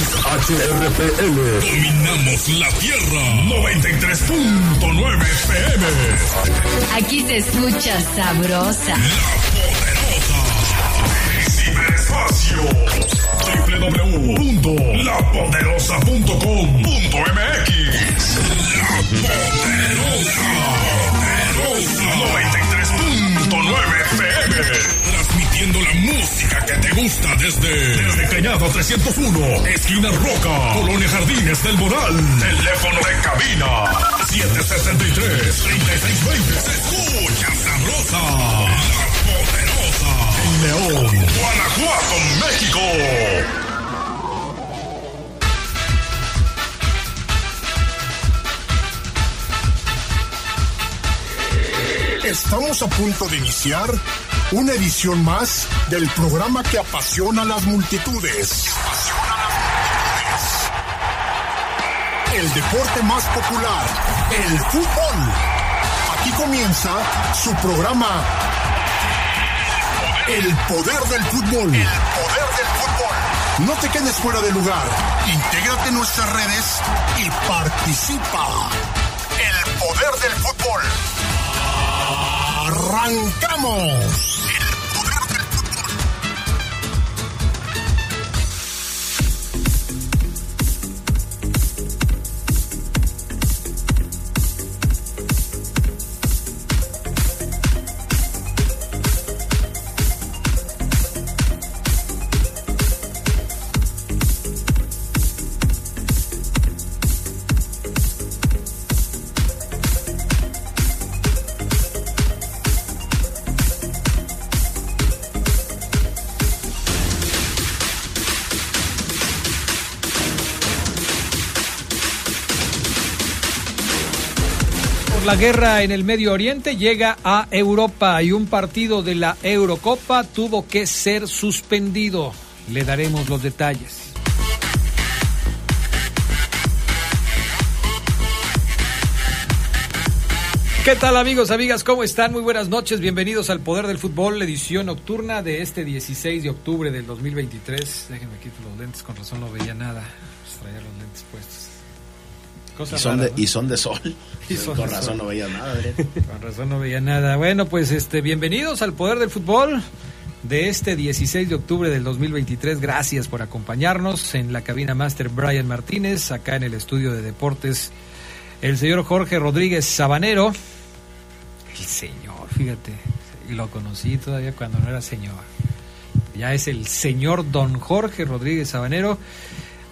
XHRPL. Dominamos la Tierra. 93.9 FM. Aquí se escucha sabrosa. Ciberespacio. www.lapoderosa.com.mx La Poderosa. 93.9 FM. Transmitiendo la música que te gusta desde, desde Cañada 301, esquina Roca, Colonia Jardines del Moral. Teléfono de cabina 763-3620. Se escucha sabrosa. La Poderosa. En León, Guanajuato, México. Estamos a punto de iniciar una edición más del programa que apasiona a las multitudes. El deporte más popular, el fútbol. Aquí comienza su programa El poder del fútbol. El poder del fútbol. No te quedes fuera de lugar. Intégrate en nuestras redes y participa. El poder del fútbol. ¡Arrancamos! La guerra en el Medio Oriente llega a Europa y un partido de la Eurocopa tuvo que ser suspendido. Le daremos los detalles. ¿Qué tal amigos, amigas? ¿Cómo están? Muy buenas noches. Bienvenidos al Poder del Fútbol, edición nocturna de este 16 de octubre del 2023. Déjenme quitar los lentes, con razón no veía nada. Pues traía los lentes puestos. Y son, de, y son, de, sol. Y son Con de razón sol. no veía nada. ¿verdad? Con razón no veía nada. Bueno, pues este, bienvenidos al Poder del Fútbol de este 16 de octubre del 2023. Gracias por acompañarnos en la cabina Master Brian Martínez, acá en el estudio de deportes el señor Jorge Rodríguez Sabanero. El señor, fíjate, lo conocí todavía cuando no era señor. Ya es el señor don Jorge Rodríguez Sabanero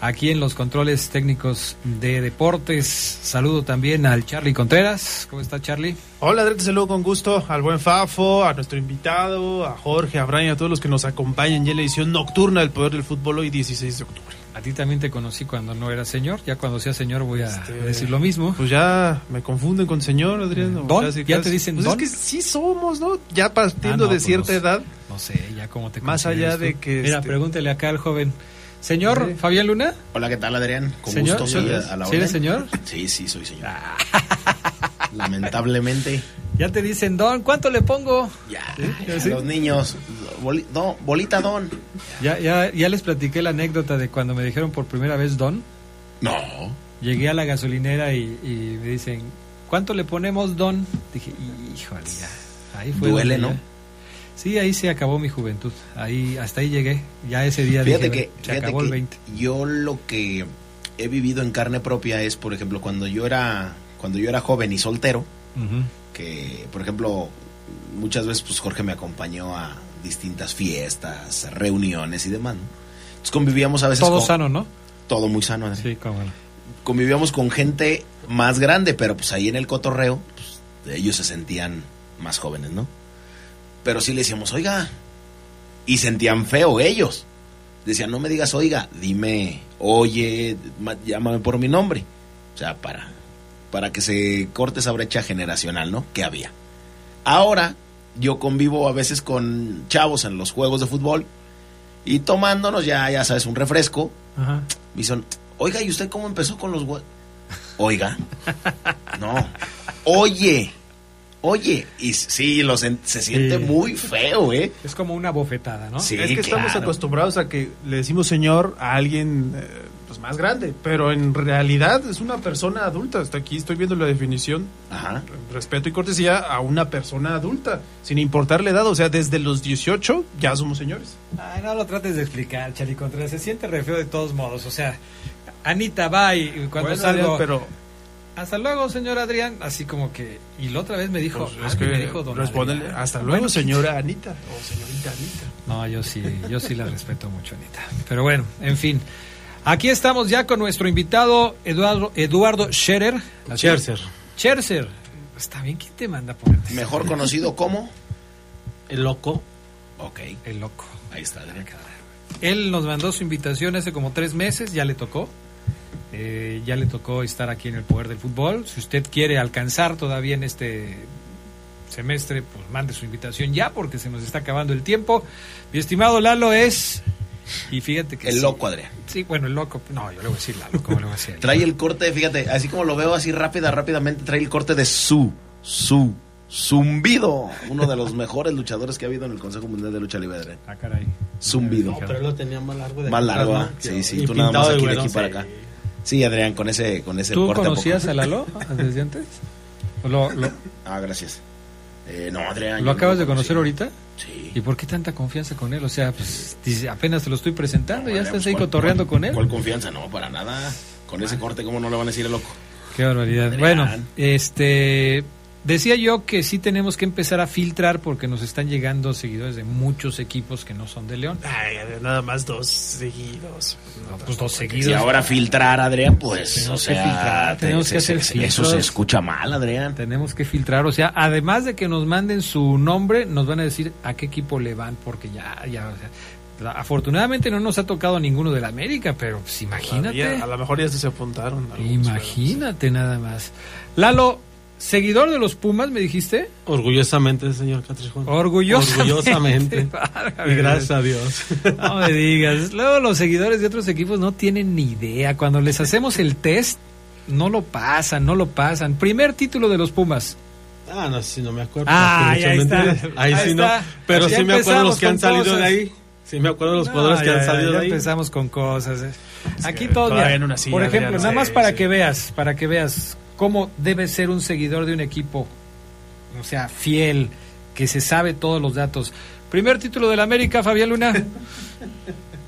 aquí en los controles técnicos de deportes. Saludo también al Charlie Contreras. ¿Cómo está Charlie? Hola, te saludo con gusto al buen Fafo, a nuestro invitado, a Jorge, a Brian, a todos los que nos acompañan ya en la edición nocturna del Poder del Fútbol hoy 16 de octubre. A ti también te conocí cuando no era señor, ya cuando sea señor voy a este, decir lo mismo. Pues ya me confunden con señor, Adrián. ¿Don? Casi, ¿Ya te dicen pues don? Es que sí somos, ¿no? Ya partiendo ah, no, de cierta pues, edad. No sé, ya cómo te Más allá tú? de que... Mira, este... pregúntele acá al joven. Señor sí. Fabián Luna. Hola, ¿qué tal, Adrián? Con ¿Señor? gusto, sí, a la ¿Sí eres señor? Sí, sí, soy señor. Lamentablemente. Ya te dicen don, ¿cuánto le pongo? Ya, ¿Sí? los niños, boli, don, bolita don. Ya, ya, ya les platiqué la anécdota de cuando me dijeron por primera vez don. No. Llegué a la gasolinera y, y me dicen, ¿cuánto le ponemos don? Dije, híjole, ya. Ahí fue. Duele, ¿no? Ya. Sí, ahí se acabó mi juventud. Ahí hasta ahí llegué. Ya ese día fíjate dije, que, se fíjate acabó que el 20. Yo lo que he vivido en carne propia es, por ejemplo, cuando yo era cuando yo era joven y soltero, Uh -huh. que por ejemplo, muchas veces pues Jorge me acompañó a distintas fiestas, reuniones y demás. ¿no? Entonces convivíamos a veces Todo con, sano, ¿no? todo muy sano. Sí, cómo no. Convivíamos con gente más grande, pero pues ahí en el cotorreo, pues, ellos se sentían más jóvenes, ¿no? Pero sí le decíamos, oiga, y sentían feo ellos. Decían, no me digas, oiga, dime, oye, llámame por mi nombre. O sea, para, para que se corte esa brecha generacional, ¿no? Que había. Ahora, yo convivo a veces con chavos en los juegos de fútbol y tomándonos ya, ya sabes, un refresco. Ajá. Me dicen, oiga, ¿y usted cómo empezó con los? Oiga, no, oye, oye, y sí, lo se, se siente Sí. muy feo, ¿eh? Es como una bofetada, ¿no? Sí, es que estamos acostumbrados a que le decimos señor a alguien eh, pues más grande, pero en realidad es una persona adulta. Hasta aquí estoy viendo la definición. Ajá. Respeto y cortesía a una persona adulta, sin importar la edad. O sea, desde los 18 ya somos señores. Ay, no lo trates de explicar, Chali Contreras. Se siente re feo de todos modos. O sea, Anita va y cuando Bueno, salgo. Pero Hasta luego, señor Adrián. Así como que. Y la otra vez me dijo. pues, ah, es me que dijo don respóndele, Adrián. hasta Bueno, luego, señora Anita o señorita Anita. No, yo sí, yo sí la respeto mucho, Anita. Pero bueno, en fin. Aquí estamos ya con nuestro invitado Eduardo, Eduardo Scherer. Scherzer, Scherzer. Está bien, ¿quién te manda a ponerte? Mejor conocido como. el loco. Ok, El loco. ahí está, Adrián. Él nos mandó su invitación hace como tres meses, ya le tocó. Eh, ya le tocó estar aquí en el Poder del Fútbol. Si usted quiere alcanzar todavía en este semestre, pues mande su invitación ya porque se nos está acabando el tiempo. Mi estimado Lalo es... Y fíjate que... El sí. loco, Adrián. Sí, bueno, el loco. No, yo le voy a decir Lalo, ¿cómo le voy a decir? Trae el corte, fíjate, así como lo veo así rápida, rápidamente, trae el corte de su, su, zumbido. Uno de los mejores luchadores que ha habido en el Consejo Mundial de Lucha Libre, Adrián. Ah, caray. Zumbido. No, pero él lo tenía más largo de Más largo, ¿no? ah. Sí, sí, Y tú nada más aquí de aquí para acá. Sí, Adrián, con ese, con ese ¿Tú corte. conocías a Lalo desde antes? ¿O ¿Lo, lo, Ah, gracias. Eh, no, Adrián. lo acabas no de conocer ahorita? Sí. ¿Y por qué tanta confianza con él? O sea, pues dice, apenas te lo estoy presentando, No, ya estás pues, ahí ¿cuál- cotorreando cuál- con él. ¿Cuál confianza? No, para nada. Con ese corte, ¿cómo no le van a decir el loco? Qué barbaridad. Adrián. Bueno, este decía yo que sí tenemos que empezar a filtrar porque nos están llegando seguidores de muchos equipos que no son de León. Ay, nada más dos seguidos. Pues dos Y seguidos. ahora filtrar, Adrián, pues, Tenemos o que sea, filtrar, te- tenemos que hacer se- Eso se escucha mal, Adrián. Tenemos que filtrar, o sea, además de que nos manden su nombre, nos van a decir a qué equipo le van, porque ya, ya, o sea, la- afortunadamente no nos ha tocado ninguno de la América, pero pues imagínate, a lo mejor ya se apuntaron. imagínate nada más. Lalo, seguidor de los Pumas, me dijiste, Orgullosamente, señor Catrichón. orgullosamente. Orgullosamente. Y gracias a Dios. No me digas. Luego los seguidores de otros equipos no tienen ni idea. Cuando les hacemos el test, no lo pasan, no lo pasan. Primer título de los Pumas. Ah, no, sí, no me acuerdo. Ah, ya está. Ahí, Ahí sí no. Pero Ya sí me acuerdo los que han salido cosas. de ahí. Sí me acuerdo los No, jugadores que han salido ya de ahí. empezamos con cosas. eh. Aquí que todo. no por ejemplo, nada sí, más para sí. que veas, para que veas cómo debe ser un seguidor de un equipo, o sea, fiel, que se sabe todos los datos. Primer título del América, Fabián Luna.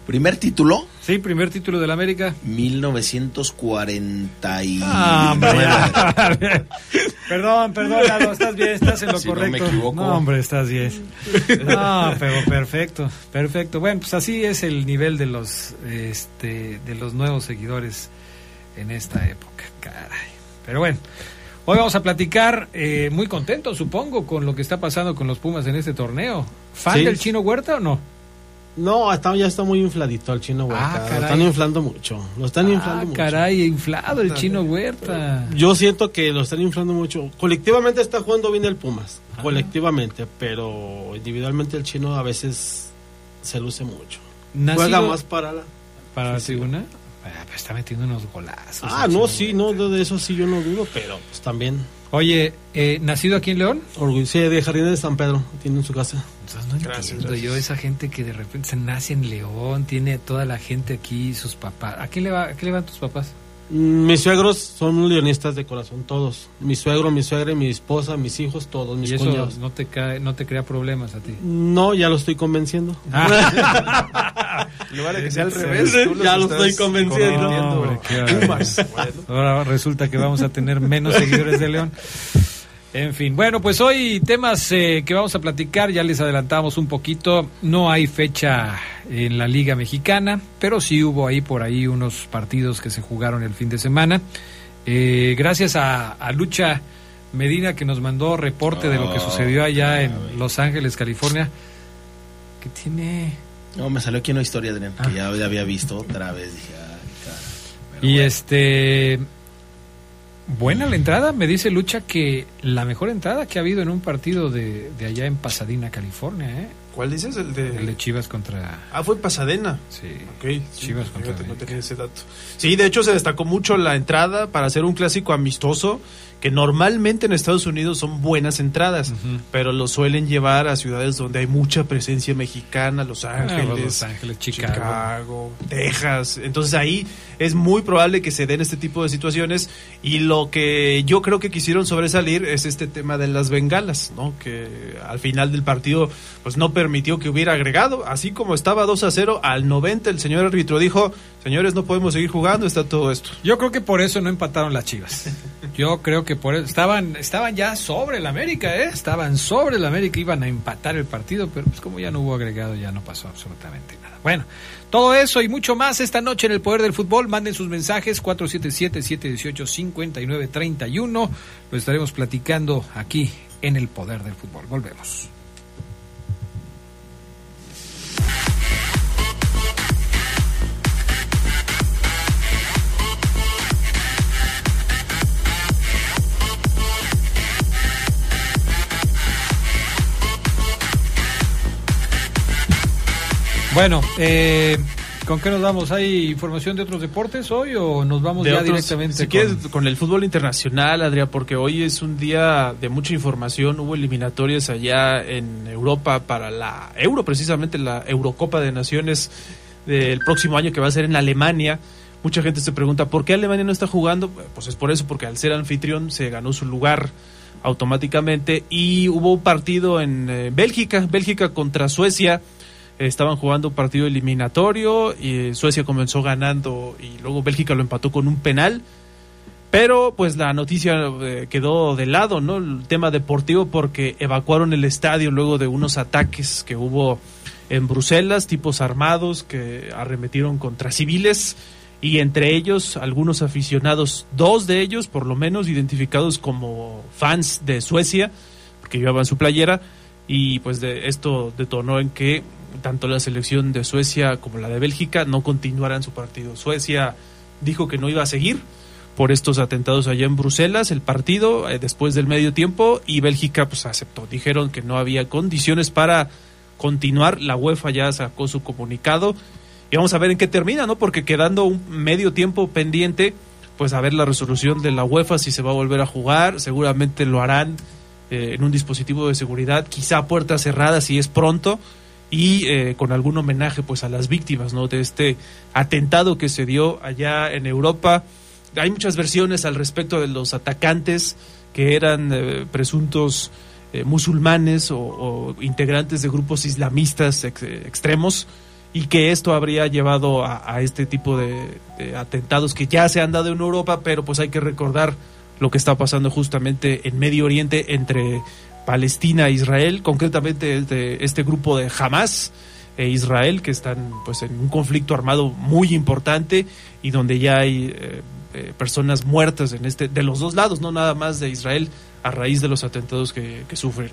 Primer título, Sí, primer título del América. 1949. Ah, perdón, perdón, Lalo, estás bien, estás en lo Si no me correcto. equivoco. No, hombre, estás bien. No, pero perfecto, perfecto. Bueno, pues así es el nivel de los, este, de los nuevos seguidores en esta época, caray. Pero bueno, hoy vamos a platicar, eh, muy contentos, supongo, con lo que está pasando con los Pumas en este torneo. ¿Fan Sí. del Chino Huerta o no? No, está, ya está muy infladito el chino Huerta. Ah, lo están inflando mucho. Lo están inflando Ah, mucho. caray, inflado el Chino Huerta. Yo siento que lo están inflando mucho. Colectivamente está jugando bien el Pumas. Colectivamente. Pero individualmente el chino a veces se luce mucho. Nacido- Juega más para la. para la tribuna. Ah, está metiendo unos golazos. Ah, no, sí, no, de de eso sí yo no dudo, pero pues también. Oye, eh, ¿nacido aquí en León? Orgullo. Sí, de Jardines de San Pedro, tiene en su casa. Entonces no Gracias, entiendo gracias. yo esa gente que de repente se nace en León, tiene toda la gente aquí, sus papás. ¿A qué le, va, a qué le van tus papás? Mis suegros son leonistas de corazón, todos. Mi suegro, mi suegra, mi esposa, mis hijos, todos, mis y eso cuñados. no te, cae, no te crea problemas a ti. No, ya lo estoy convenciendo. En lugar de que sea al revés, Ya lo estoy convenciendo. Hombre. Ahora resulta que vamos a tener menos seguidores de León. En fin, bueno, pues hoy temas eh, que vamos a platicar, ya les adelantamos un poquito, no hay fecha en la Liga Mexicana, pero sí hubo ahí por ahí unos partidos que se jugaron el fin de semana. Eh, gracias a, a Lucha Medina que nos mandó reporte de lo que sucedió allá en. Los Ángeles, California. Que tiene... No, me salió aquí una historia, Adrián, Ah. que ya había visto otra vez. Dije, ay, cara. Pero Y bueno. este. Buena la entrada, me dice Lucha que la mejor entrada que ha habido en un partido de, de allá en Pasadena, California, ¿eh? ¿Cuál dices? El de... El de Chivas contra. Ah, fue Pasadena. Sí. Ok, sí, Chivas contra fíjate, no tenía ese dato. Sí, de hecho se destacó mucho la entrada para hacer un clásico amistoso que normalmente en Estados Unidos son buenas entradas, pero lo suelen llevar a ciudades donde hay mucha presencia mexicana, Los Ángeles, Ah, Los Ángeles, Chicago. Chicago, Texas. Entonces ahí es muy probable que se den este tipo de situaciones y lo que yo creo que quisieron sobresalir es este tema de las bengalas, ¿no? Que al final del partido pues no permitió que hubiera agregado, así como estaba 2 a 0 al 90 el señor árbitro dijo, "Señores, no podemos seguir jugando, está todo esto." Yo creo que por eso no empataron las Chivas. Yo creo que por eso estaban estaban ya sobre el América, ¿eh? Estaban sobre el América, iban a empatar el partido, pero pues como ya no hubo agregado, ya no pasó absolutamente nada. Bueno, todo eso y mucho más esta noche en el Poder del Fútbol. Manden sus mensajes 477-718-5931. Lo estaremos platicando aquí en el Poder del Fútbol. Volvemos. Bueno, eh, ¿con qué nos vamos? ¿Hay información de otros deportes hoy o nos vamos De ya otros- directamente si con- quieres, con el fútbol internacional, Adrián, porque hoy es un día de mucha información. Hubo eliminatorias allá en Europa para la Euro, precisamente la Eurocopa de Naciones del próximo año que va a ser en Alemania. Mucha gente se pregunta, ¿por qué Alemania no está jugando? Pues es por eso, porque al ser anfitrión se ganó su lugar automáticamente. Y hubo un partido en eh, Bélgica, Bélgica contra Suecia. Estaban jugando un partido eliminatorio y Suecia comenzó ganando y luego Bélgica lo empató con un penal. Pero pues la noticia eh, quedó de lado, ¿no? El tema deportivo porque evacuaron el estadio luego de unos ataques que hubo en Bruselas, tipos armados que arremetieron contra civiles y entre ellos algunos aficionados, dos de ellos por lo menos identificados como fans de Suecia, porque llevaban su playera y pues de esto detonó en que tanto la selección de Suecia como la de Bélgica no continuaran su partido. Suecia dijo que no iba a seguir por estos atentados allá en Bruselas el partido eh, después del medio tiempo y Bélgica pues aceptó. Dijeron que no había condiciones para continuar. La UEFA ya sacó su comunicado y vamos a ver en qué termina, ¿no? Porque quedando un medio tiempo pendiente, pues a ver la resolución de la UEFA si se va a volver a jugar, seguramente lo harán eh, en un dispositivo de seguridad, quizá a puertas cerradas si es pronto y eh, con algún homenaje pues a las víctimas, ¿no? De este atentado que se dio allá en Europa. Hay muchas versiones al respecto de los atacantes que eran eh, presuntos eh, musulmanes o, integrantes de grupos islamistas ex- extremos y que esto habría llevado a, a este tipo de, de atentados que ya se han dado en Europa, pero pues hay que recordar lo que está pasando justamente en Medio Oriente entre Palestina e Israel, concretamente este, este grupo de Hamas e Israel que están pues en un conflicto armado muy importante y donde ya hay eh, eh, personas muertas en este de los dos lados, no nada más de Israel a raíz de los atentados que, sufren.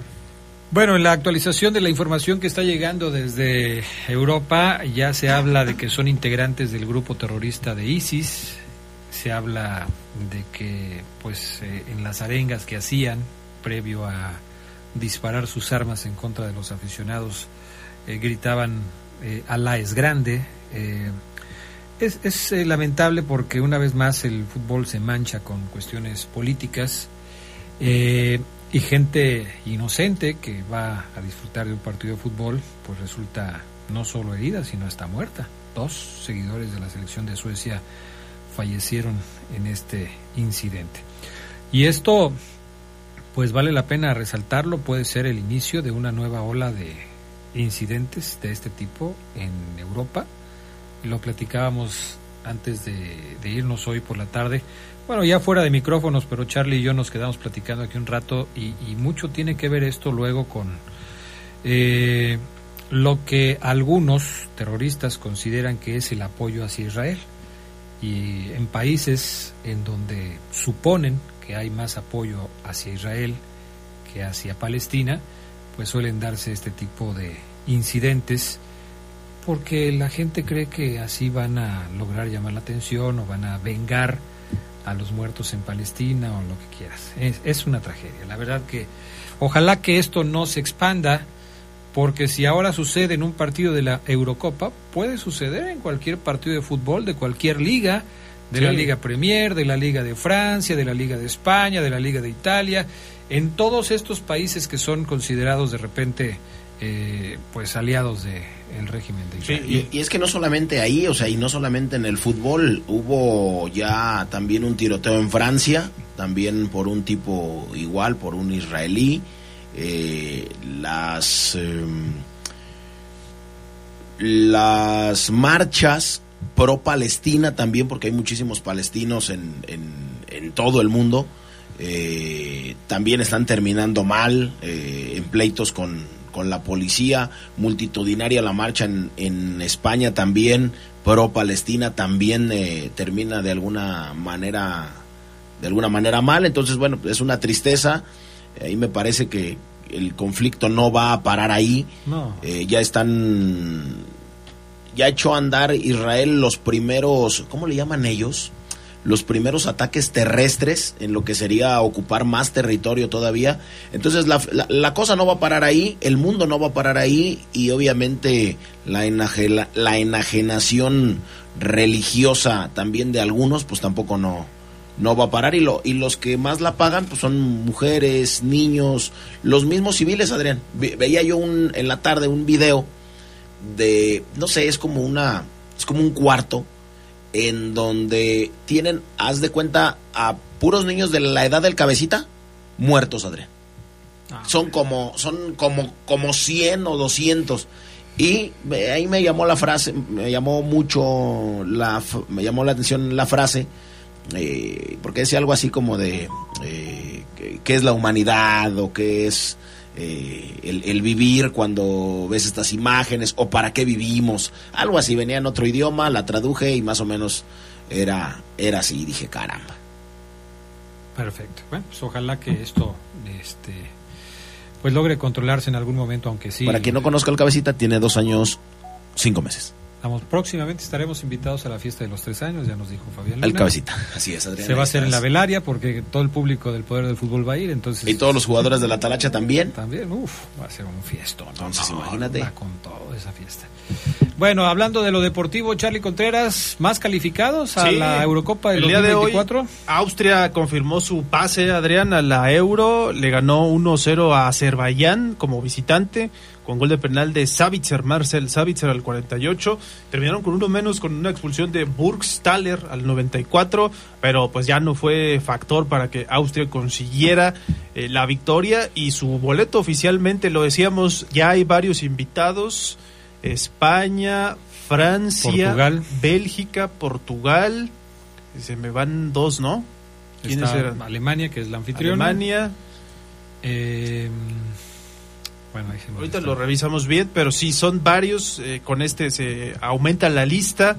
Bueno, en la actualización de la información que está llegando desde Europa, ya se habla de que son integrantes del grupo terrorista de ISIS. Se habla de que, pues, eh, en las arengas que hacían previo a disparar sus armas en contra de los aficionados, eh, gritaban eh, Alá es grande. Eh, es es eh, lamentable porque una vez más el fútbol se mancha con cuestiones políticas. Y gente inocente que va a disfrutar de un partido de fútbol, pues resulta no solo herida, sino hasta muerta. Dos seguidores de la selección de Suecia fallecieron en este incidente. Y esto, pues vale la pena resaltarlo, puede ser el inicio de una nueva ola de incidentes de este tipo en Europa. Lo platicábamos antes de, irnos hoy por la tarde. Bueno, ya fuera de micrófonos, pero Charlie y yo nos quedamos platicando aquí un rato y, y mucho tiene que ver esto luego con eh, lo que algunos terroristas consideran que es el apoyo hacia Israel. Y en países en donde suponen que hay más apoyo hacia Israel que hacia Palestina, pues suelen darse este tipo de incidentes porque la gente cree que así van a lograr llamar la atención o van a vengar a los muertos en Palestina o lo que quieras. Es, es, una tragedia. La verdad que ojalá que esto no se expanda, porque si ahora sucede en un partido de la Eurocopa, puede suceder en cualquier partido de fútbol, de cualquier liga, de Sí. la Liga Premier, de la Liga de Francia, de la Liga de España, de la Liga de Italia, en todos estos países que son considerados de repente eh, pues aliados del régimen de Sí, Israel. Y, y es que no solamente ahí, o sea, y no solamente en el fútbol, hubo ya también un tiroteo en Francia, también por un tipo igual, por un israelí. Eh, las em, las marchas pro Palestina también, porque hay muchísimos palestinos en, en, en todo el mundo, eh, también están terminando mal, eh, en pleitos con, con la policía, multitudinaria la marcha en, en España también, pro Palestina también eh, termina de alguna manera de alguna manera mal, entonces bueno, es una tristeza, ahí me parece que el conflicto no va a parar ahí, No. eh, ya están ya echó a andar Israel los primeros, ¿cómo le llaman ellos? Los primeros ataques terrestres en lo que sería ocupar más territorio todavía. Entonces la, la- cosa no va a parar ahí, el mundo no va a parar ahí y obviamente la, enajela- la enajenación religiosa también de algunos pues tampoco no, no va a parar y, lo, y los que más la pagan pues son mujeres, niños, los mismos civiles, Adrián. Ve- veía yo un, en la tarde un video de, no sé, es como una, es como un cuarto en donde tienen, haz de cuenta, a puros niños de la edad del cabecita muertos, Adrián. Ah, Son como, son como, como 100 o 200. Y ahí me llamó la frase, me llamó mucho la, me llamó la atención la frase, eh, porque decía algo así como de eh, que- qué es la humanidad o qué es eh, el, el vivir cuando ves estas imágenes o para qué vivimos, algo así, venía en otro idioma, la traduje y más o menos era, era así, dije caramba. Perfecto. Bueno, pues ojalá que esto este pues logre controlarse en algún momento, aunque sí. Para quien no conozca el cabecita, tiene dos años, cinco meses. Estamos, próximamente estaremos invitados a la fiesta de los tres años, ya nos dijo Fabián. El Luna. cabecita, así es, Adrián. Se va a hacer en la velaria porque todo el público del Poder del Fútbol va a ir, entonces... Y todos los jugadores de la Talacha también. También, uff, va a ser un fiestón. Entonces, imagínate. va con todo esa fiesta. Bueno, hablando de lo deportivo, Charlie Contreras, ¿más calificados a Sí, la Eurocopa del el día de hoy, 2024? Austria confirmó su pase, Adrián, a la Euro. Le ganó 1-0 a Azerbaiyán como visitante, con gol de penal de Savitzer, Marcel Savitzer al 48. Terminaron con uno menos con una expulsión de Burgstaller al 94, pero pues ya no fue factor para que Austria consiguiera eh, la victoria y su boleto oficialmente, lo decíamos, ya hay varios invitados. España, Francia, Portugal. Bélgica, Portugal. Se me van dos, ¿no? ¿Quiénes Está eran? Alemania, que es la anfitriona. Alemania. Eh, bueno, ahí Ahorita lo revisamos bien, pero sí, son varios. eh, con este se aumenta la lista.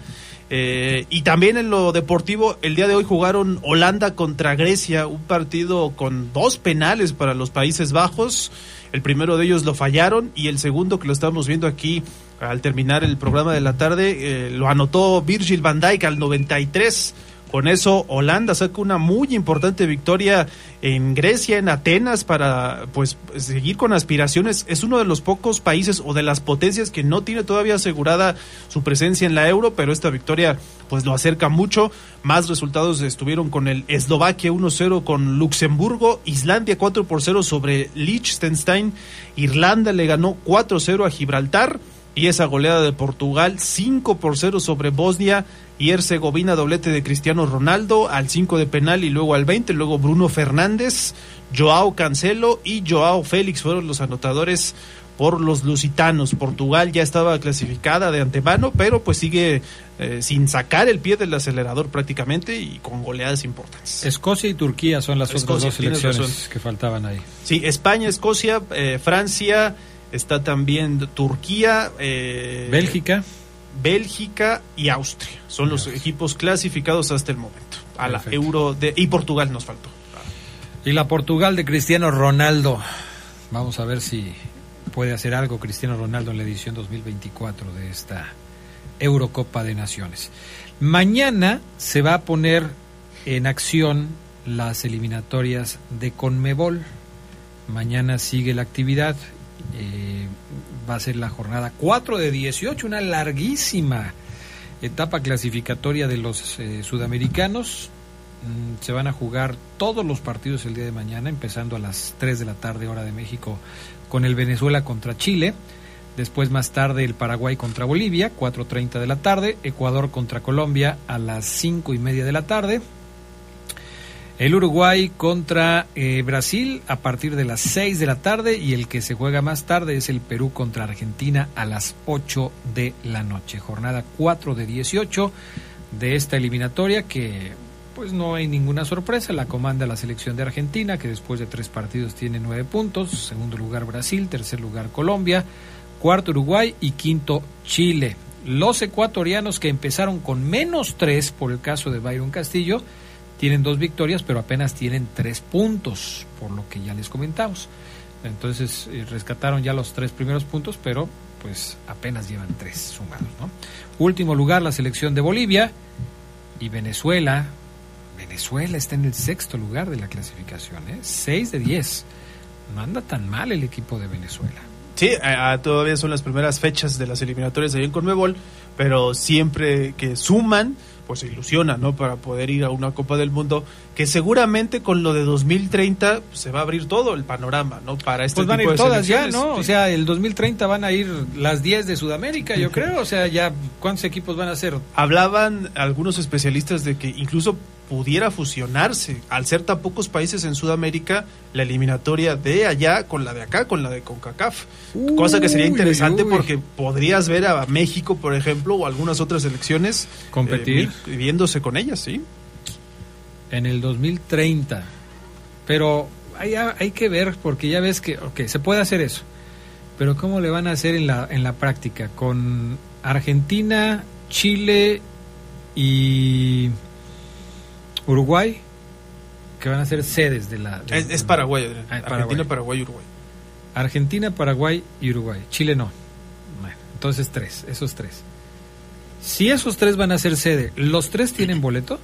Eh, y también en lo deportivo, el día de hoy jugaron Holanda contra Grecia, un partido con dos penales para los Países Bajos. El primero de ellos lo fallaron y el segundo que lo estamos viendo aquí al terminar el programa de la tarde eh, lo anotó Virgil van Dijk al 93. Con eso Holanda saca una muy importante victoria en Grecia, en Atenas, para pues seguir con aspiraciones. Es uno de los pocos países o de las potencias que no tiene todavía asegurada su presencia en la euro, pero esta victoria pues lo acerca mucho. Más resultados estuvieron con el Eslovaquia 1-0 con Luxemburgo, Islandia 4 por 0 sobre Liechtenstein, Irlanda le ganó 4-0 a Gibraltar y esa goleada de Portugal 5 por 0 sobre Bosnia y Herzegovina doblete de Cristiano Ronaldo al 5 de penal y luego al 20, luego Bruno Fernández, Joao Cancelo y Joao Félix fueron los anotadores por los lusitanos. Portugal ya estaba clasificada de antemano, pero pues sigue eh, sin sacar el pie del acelerador prácticamente y con goleadas importantes. Escocia y Turquía son las Escocia, otras dos selecciones que faltaban ahí. Sí, España, Escocia, eh, Francia, está también Turquía, eh, Bélgica, Bélgica y Austria. Son los equipos clasificados hasta el momento. A la Perfecto. Euro de y Portugal nos faltó. y la Portugal de Cristiano Ronaldo. Vamos a ver si puede hacer algo Cristiano Ronaldo en la edición 2024 de esta Eurocopa de Naciones. Mañana se va a poner en acción las eliminatorias de Conmebol. Mañana sigue la actividad. Eh, va a ser la jornada 4 de 18, una larguísima etapa clasificatoria de los eh, sudamericanos. Mm, se van a jugar todos los partidos el día de mañana, empezando a las 3 de la tarde hora de México con el Venezuela contra Chile. Después más tarde el Paraguay contra Bolivia, 4.30 de la tarde. Ecuador contra Colombia a las 5 y media de la tarde. El Uruguay contra eh, Brasil a partir de las 6 de la tarde y el que se juega más tarde es el Perú contra Argentina a las 8 de la noche. Jornada 4 de 18 de esta eliminatoria que pues no hay ninguna sorpresa. La comanda la selección de Argentina que después de tres partidos tiene nueve puntos. Segundo lugar Brasil, tercer lugar Colombia, cuarto Uruguay y quinto Chile. Los ecuatorianos que empezaron con menos tres por el caso de Byron Castillo tienen dos victorias, pero apenas tienen tres puntos, por lo que ya les comentamos. Entonces eh, rescataron ya los tres primeros puntos, pero pues apenas llevan tres sumados. ¿no? Último lugar la selección de Bolivia y Venezuela. Venezuela está en el sexto lugar de la clasificación, ¿eh? 6 de 10. No anda tan mal el equipo de Venezuela. Sí, a- todavía son las primeras fechas de las eliminatorias de en Conmebol, pero siempre que suman, pues se ilusiona, ¿no? Para poder ir a una Copa del Mundo, que seguramente con lo de 2030 pues, se va a abrir todo el panorama, ¿no? Para este Pues van a tipo ir de todas ya, selecciones. ¿no? Sí. O sea, el 2030 van a ir las 10 de Sudamérica, yo creo. O sea, ya, ¿cuántos equipos van a ser? Hablaban algunos especialistas de que incluso pudiera fusionarse, al ser tan pocos países en Sudamérica, la eliminatoria de allá con la de acá, con la de CONCACAF. Cosa que sería interesante uy, porque podrías ver a México, por ejemplo, o algunas otras selecciones Competir. eh, viéndose con ellas, ¿sí? en el 2030. Pero hay, hay que ver, porque ya ves que, ok, se puede hacer eso. Pero ¿cómo le van a hacer en la, en la práctica? Con Argentina, Chile y Uruguay, que van a ser sedes de la... de- Es, es Paraguay, Adrián. Ah, Argentina, Paraguay. Paraguay, Uruguay. Argentina, Paraguay y Uruguay. Chile no. Bueno, entonces tres, esos tres. Si esos tres van a ser sede, ¿los tres tienen boleto?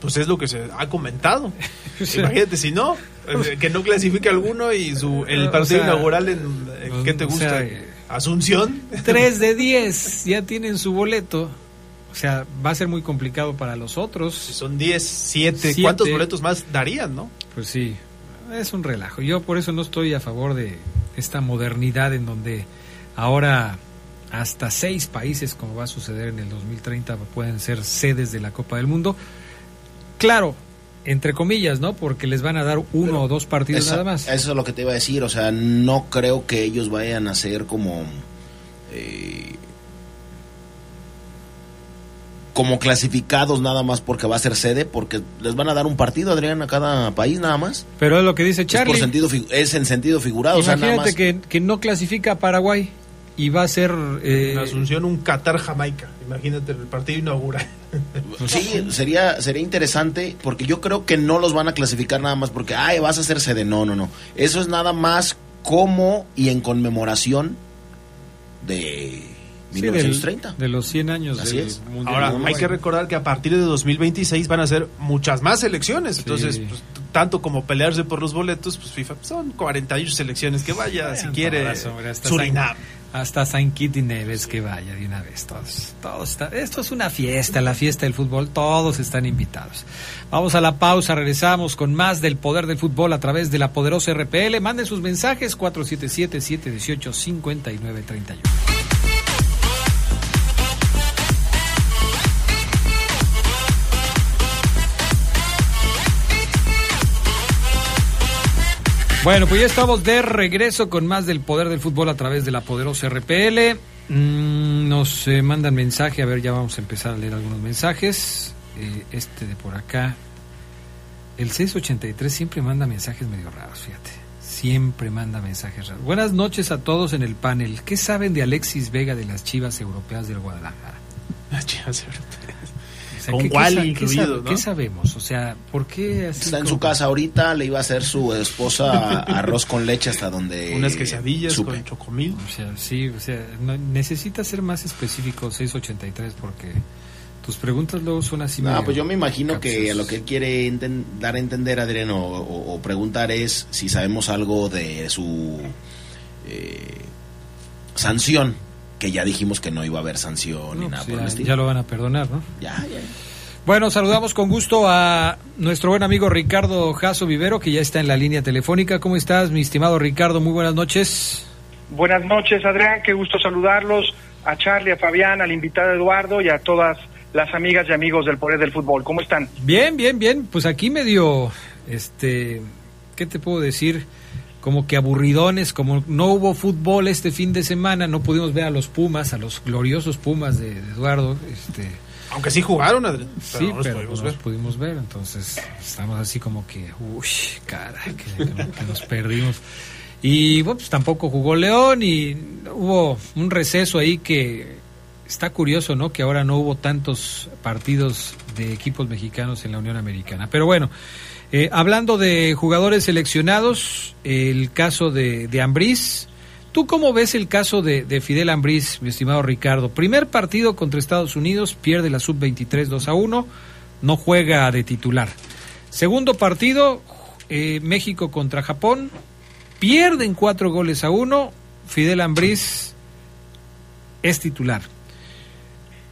Pues es lo que se ha comentado. Imagínate si no, eh, que no clasifique alguno y su el O partido sea, inaugural en, en- ¿qué te o gusta? sea, eh, Asunción. 3 de 10 ya tienen su boleto. O sea, va a ser muy complicado para los Si otros. son 10, 7, Siete. ¿cuántos boletos más darían, no? Pues sí, es un relajo. Yo por eso no estoy a favor de esta modernidad en donde ahora hasta seis países, como va a suceder en el 2030, pueden ser sedes de la Copa del Mundo. Claro, entre comillas, ¿no? Porque les van a dar uno Pero o dos partidos Esa- nada más. Eso es lo que te iba a decir, o sea, no creo que ellos vayan a ser como... eh, como clasificados nada más porque va a ser sede, porque les van a dar un partido, Adrián, a cada país nada más. Pero es lo que dice Es, por Charlie. sentido, fi- es en sentido figurado, o sea, nada Imagínate más. que, que no clasifica a Paraguay y va a ser... eh, En Asunción, un Qatar-Jamaica. Imagínate el partido inaugural. Sí, sería, sería interesante porque yo creo que no los van a clasificar nada más porque, ay, vas a hacer sede. No, no, no. Eso es nada más como y en conmemoración de sí, del- 1930. de los 100 años Así del es. Mundial Ahora, hay que recordar que a partir de 2026 van a ser muchas más selecciones. Entonces, Sí. pues, tanto como pelearse por los boletos, pues FIFA son 48 selecciones que vaya, si quiere, hasta Surinam. San- hasta Saint Kitts y Neves que vaya de una vez. Todos, todos está- esto es una fiesta, la fiesta del fútbol. Todos están invitados. Vamos a la pausa, regresamos con más del poder del fútbol a través de la poderosa RPL. Manden sus mensajes 477-718-5931. Bueno, pues ya estamos de regreso con más del poder del fútbol a través de la poderosa RPL. Mm, nos eh, mandan mensaje, a ver, ya vamos a empezar a leer algunos mensajes. Eh, este de por acá. El 683 siempre manda mensajes medio raros, fíjate. Siempre manda mensajes raros. Buenas noches a todos en el panel. ¿Qué saben de Alexis Vega de las Chivas Europeas del Guadalajara? O sea, Con ¿qué- qué Wally incluido, sabe- ¿no? ¿Qué sabemos? O sea, ¿por qué así Está en como- su casa ahorita, le iba a hacer su esposa arroz con leche hasta donde... Unas quesadillas supe. con chocomil. O sea, sí, o sea, no- necesita ser más específico 683 porque tus preguntas luego son así. No, pues yo me imagino que capciosas. lo que él quiere dar a entender, Adrián, o, o- o preguntar es si sabemos algo de su eh, sanción que ya dijimos que no iba a haber sanción ni No, nada pues por el ya, estilo. ya lo van a perdonar, ¿no? Ya, ya. Bueno, saludamos con gusto a nuestro buen amigo Ricardo Jaso Vivero, que ya está en la línea telefónica. ¿Cómo estás, mi estimado Ricardo? Muy buenas noches. Buenas noches, Adrián. Qué gusto saludarlos. A Charlie, a Fabián, al invitado Eduardo y a todas las amigas y amigos del Poder del Fútbol. ¿Cómo están? Bien, bien, bien. Pues aquí medio, este, ¿qué te puedo decir? Como que aburridones, como no hubo fútbol este fin de semana, no pudimos ver a los Pumas, a los gloriosos Pumas de, de Eduardo, este, Aunque sí jugaron, Adrián. sí, no los pero pudimos no ver. los pudimos ver, entonces estamos así como que, uy, caray, que, que nos perdimos. Y bueno, pues tampoco jugó León y hubo un receso ahí que está curioso, ¿no? Que ahora no hubo tantos partidos de equipos mexicanos en la Unión Americana. Pero bueno, eh, hablando de jugadores seleccionados, el caso de, de Ambriz. ¿Tú cómo ves el caso de, de Fidel Ambriz, mi estimado Ricardo? Primer partido contra Estados Unidos, pierde la sub-23 2 a 1, no juega de titular. Segundo partido, eh, México contra Japón, pierden cuatro goles a uno, Fidel Ambriz es titular.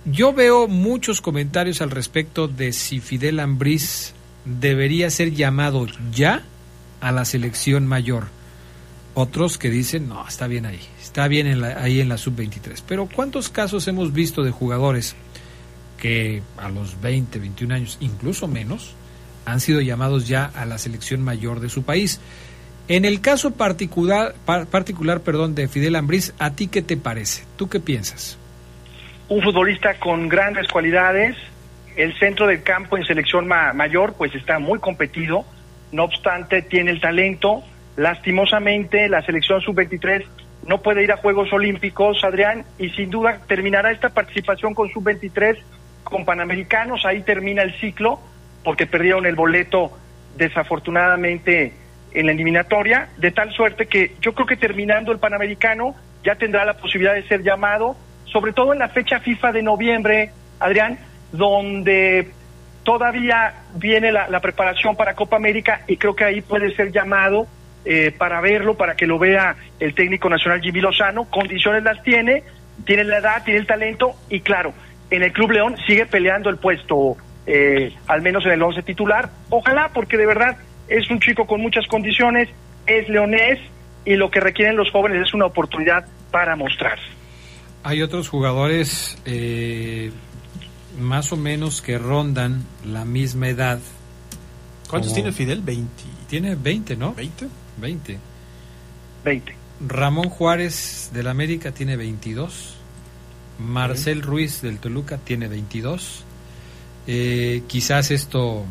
Yo veo muchos comentarios al respecto de si Fidel Ambriz debería ser llamado ya a la selección mayor. Otros que dicen, no, está bien ahí, está bien en la- ahí en la sub-23. Pero ¿cuántos casos hemos visto de jugadores que a los 20, 21 años, incluso menos, han sido llamados ya a la selección mayor de su país? En el caso particular, par- particular perdón, de Fidel Ambriz, ¿a ti qué te parece? ¿Tú qué piensas? Un futbolista con grandes cualidades. El centro del campo en selección ma- mayor, pues está muy competido. No obstante, tiene el talento. Lastimosamente, la selección sub-23 no puede ir a Juegos Olímpicos, Adrián, y sin duda terminará esta participación con sub-23 con Panamericanos. Ahí termina el ciclo, porque perdieron el boleto desafortunadamente en la eliminatoria, de tal suerte que yo creo que terminando el Panamericano ya tendrá la posibilidad de ser llamado, sobre todo en la fecha FIFA de noviembre, Adrián, donde todavía viene la, preparación para Copa América y creo que ahí puede ser llamado eh, para verlo, para que lo vea el técnico nacional Jimmy Lozano. Condiciones las tiene, tiene la edad, tiene el talento y claro, en el Club León sigue peleando el puesto, eh, al menos en el 11 titular. Ojalá, porque de verdad es un chico con muchas condiciones, es leonés y lo que requieren los jóvenes es una oportunidad para mostrarse. Hay otros jugadores eh, más o menos que rondan la misma edad. ¿Cuántos Como- tiene Fidel? 20. Tiene 20, ¿no? ¿20? 20. 20. Ramón Juárez del América tiene 22. Marcel Ruiz del Toluca tiene 22. Eh, quizás esto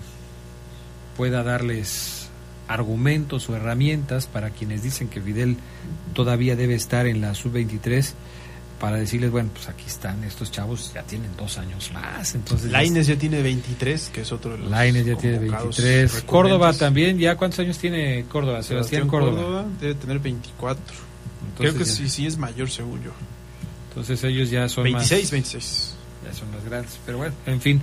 pueda darles argumentos o herramientas para quienes dicen que Fidel todavía debe estar en la sub-23 para decirles, bueno, pues aquí están estos chavos, ya tienen dos años más. Entonces, Laines ya tiene 23, que es otro de los Lainez ya tiene convocados 23. recurrentes. Córdoba también, ¿ya cuántos años tiene Córdoba? Sebastián, Córdoba. debe tener 24. Entonces Creo que ya- sí, sí es mayor, según yo. Entonces ellos ya son 26, más, 26. ya son más grandes. Pero bueno, en fin.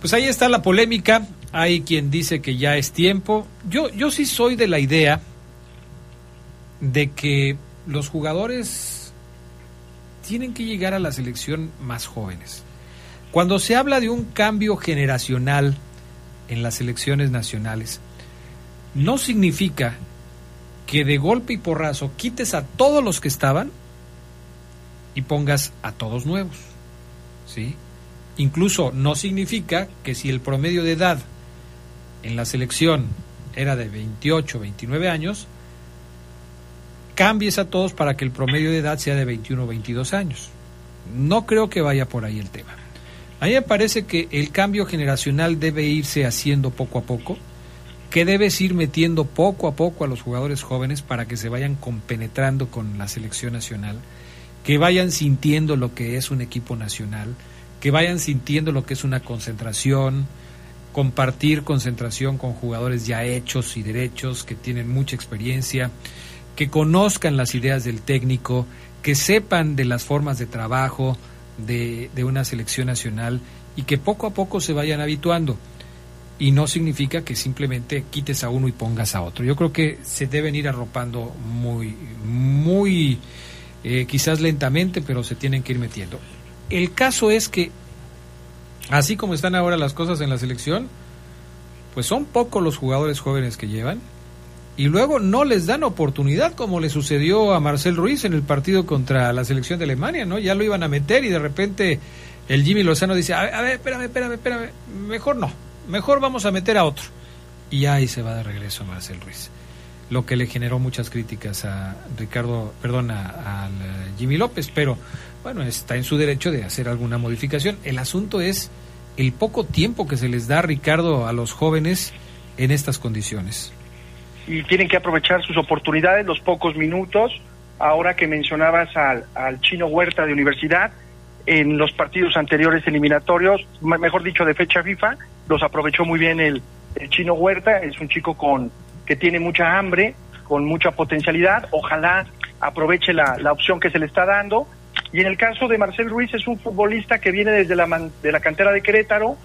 Pues ahí está la polémica. Hay quien dice que ya es tiempo. Yo, yo sí soy de la idea de que los jugadores tienen que llegar a la selección más jóvenes. Cuando se habla de un cambio generacional en las selecciones nacionales, no significa que de golpe y porrazo quites a todos los que estaban y pongas a todos nuevos. ¿Sí? Incluso no significa que si el promedio de edad en la selección era de 28, 29 años, cambies a todos para que el promedio de edad sea de 21 o 22 años. No creo que vaya por ahí el tema. A mí me parece que el cambio generacional debe irse haciendo poco a poco, que debes ir metiendo poco a poco a los jugadores jóvenes para que se vayan compenetrando con la selección nacional, que vayan sintiendo lo que es un equipo nacional, que vayan sintiendo lo que es una concentración, compartir concentración con jugadores ya hechos y derechos, que tienen mucha experiencia, que conozcan las ideas del técnico, que sepan de las formas de trabajo de, de una selección nacional y que poco a poco se vayan habituando. Y no significa que simplemente quites a uno y pongas a otro. Yo creo que se deben ir arropando muy, muy eh, quizás lentamente, pero se tienen que ir metiendo. El caso es que, así como están ahora las cosas en la selección, pues son pocos los jugadores jóvenes que llevan y luego no les dan oportunidad como le sucedió a Marcel Ruiz en el partido contra la selección de Alemania, ¿no? Ya lo iban a meter y de repente el Jimmy Lozano dice, a ver, a ver espérame, espérame, espérame, mejor no, mejor vamos a meter a otro. Y ahí se va de regreso Marcel Ruiz. Lo que le generó muchas críticas a Ricardo, perdón, al Jimmy López, pero bueno, está en su derecho de hacer alguna modificación. El asunto es el poco tiempo que se les da, Ricardo, a los jóvenes en estas condiciones y tienen que aprovechar sus oportunidades, los pocos minutos. Ahora que mencionabas al, al chino Huerta de universidad, en los partidos anteriores eliminatorios, mejor dicho, de fecha FIFA, los aprovechó muy bien el, el chino Huerta, es un chico con que tiene mucha hambre, con mucha potencialidad, ojalá aproveche la, la opción que se le está dando. Y en el caso de Marcel Ruiz es un futbolista que viene desde la, de la cantera de Querétaro,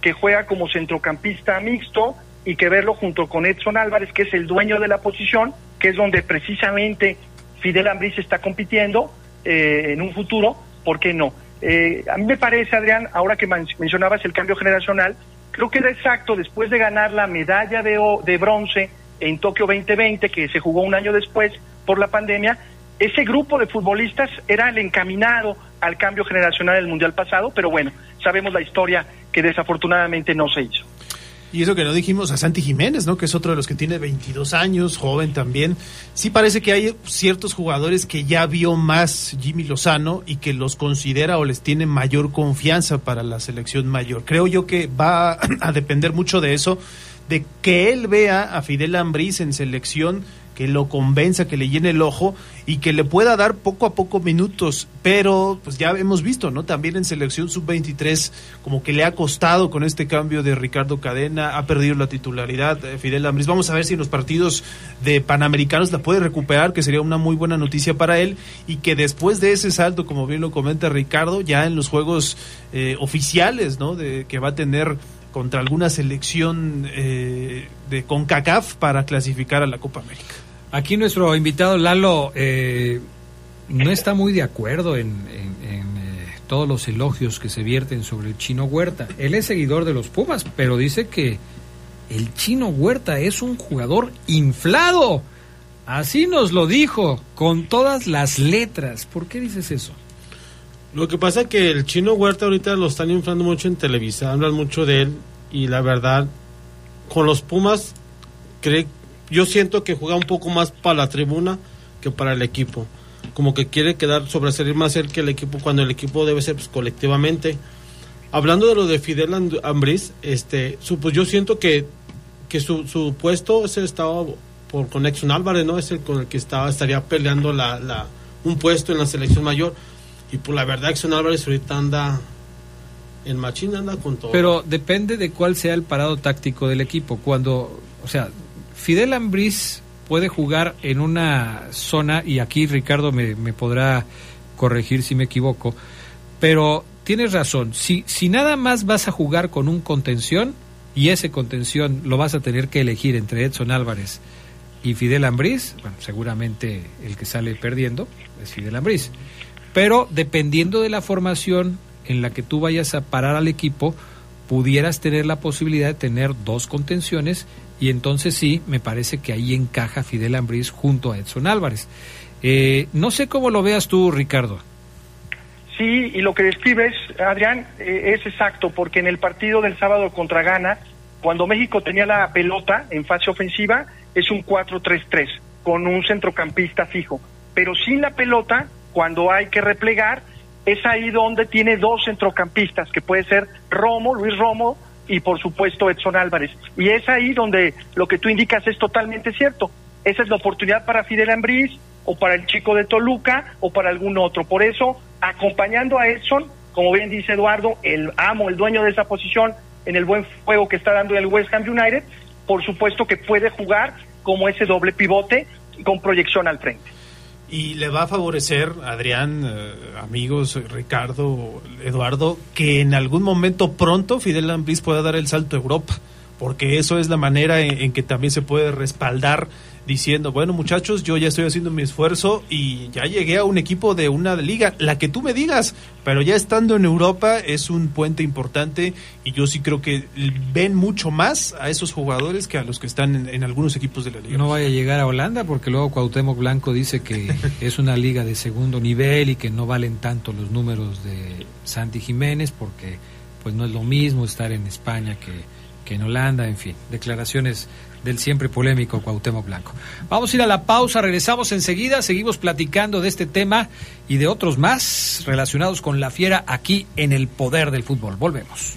que juega como centrocampista mixto, y que verlo junto con Edson Álvarez, que es el dueño de la posición, que es donde precisamente Fidel Ambriz está compitiendo eh, en un futuro, ¿por qué no? Eh, a mí me parece, Adrián, ahora que mencionabas el cambio generacional, creo que era exacto después de ganar la medalla de, de bronce en Tokio 2020, que se jugó un año después por la pandemia, ese grupo de futbolistas era el encaminado al cambio generacional del Mundial pasado, pero bueno, sabemos la historia que desafortunadamente no se hizo. Y eso que no dijimos a Santi Jiménez, ¿no? Que es otro de los que tiene 22 años, joven también. Sí parece que hay ciertos jugadores que ya vio más Jimmy Lozano y que los considera o les tiene mayor confianza para la selección mayor. Creo yo que va a depender mucho de eso, de que él vea a Fidel Ambriz en selección que lo convenza, que le llene el ojo y que le pueda dar poco a poco minutos, pero pues ya hemos visto, ¿no? También en selección sub-23 como que le ha costado con este cambio de Ricardo Cadena, ha perdido la titularidad de Fidel Ambris. Vamos a ver si en los partidos de Panamericanos la puede recuperar, que sería una muy buena noticia para él y que después de ese salto, como bien lo comenta Ricardo, ya en los juegos eh, oficiales, ¿no? De que va a tener contra alguna selección eh, de CONCACAF para clasificar a la Copa América. Aquí nuestro invitado Lalo eh, no está muy de acuerdo en, eh, todos los elogios que se vierten sobre el chino Huerta. Él es seguidor de los Pumas, pero dice que el chino Huerta es un jugador inflado. Así nos lo dijo, con todas las letras. ¿Por qué dices eso? Lo que pasa es que el chino Huerta ahorita lo están inflando mucho en Televisa, hablan mucho de él y la verdad, con los Pumas, cree, yo siento que juega un poco más para la tribuna que para el equipo. Como que quiere quedar sobresalir más él que el equipo cuando el equipo debe ser pues, colectivamente. Hablando de lo de Fidel Ambriz, este, su, pues yo siento que, que su, su puesto es el estado por Conexión Álvarez, ¿no? Es el con el que estaba, estaría peleando la, la, un puesto en la selección mayor y pues, la verdad, Exxon Álvarez ahorita anda en machín, anda con todo. Pero depende de cuál sea el parado táctico del equipo. Cuando, o sea, Fidel Ambriz puede jugar en una zona, y aquí Ricardo me, podrá corregir si me equivoco, pero tienes razón, si, si nada más vas a jugar con un contención, y ese contención lo vas a tener que elegir entre Edson Álvarez y Fidel Ambriz, bueno, seguramente el que sale perdiendo es Fidel Ambriz. Pero dependiendo de la formación en la que tú vayas a parar al equipo, pudieras tener la posibilidad de tener dos contenciones y entonces sí, me parece que ahí encaja Fidel Ambriz junto a Edson Álvarez. Eh, no sé cómo lo veas tú, Ricardo. Sí, y lo que describes, Adrián, eh, es exacto, porque en el partido del sábado contra Ghana, cuando México tenía la pelota en fase ofensiva, es un 4-3-3, con un centrocampista fijo. Pero sin la pelota, cuando hay que replegar, es ahí donde tiene dos centrocampistas, que puede ser Romo, Luis Romo, y por supuesto Edson Álvarez. Y es ahí donde lo que tú indicas es totalmente cierto. Esa es la oportunidad para Fidel Ambriz, o para el chico de Toluca, o para algún otro. Por eso, acompañando a Edson, como bien dice Eduardo, el amo, el dueño de esa posición, en el buen juego que está dando el West Ham United, por supuesto que puede jugar como ese doble pivote con proyección al frente. Y le va a favorecer, Adrián, eh, amigos, Ricardo, Eduardo, que en algún momento pronto Fidel Ambriz pueda dar el salto a Europa. Porque eso es la manera en, en que también se puede respaldar diciendo, bueno muchachos, yo ya estoy haciendo mi esfuerzo y ya llegué a un equipo de una liga, la que tú me digas, pero ya estando en Europa es un puente importante y yo sí creo que ven mucho más a esos jugadores que a los que están en, en algunos equipos de la liga. No vaya a llegar a Holanda porque luego Cuauhtémoc Blanco dice que es una liga de segundo nivel y que no valen tanto los números de Santi Jiménez porque pues no es lo mismo estar en España que, que en Holanda, en fin, declaraciones del siempre polémico Cuauhtémoc Blanco. Vamos a ir a la pausa, regresamos enseguida, seguimos platicando de este tema y de otros más relacionados con la fiera aquí en el poder del fútbol. Volvemos.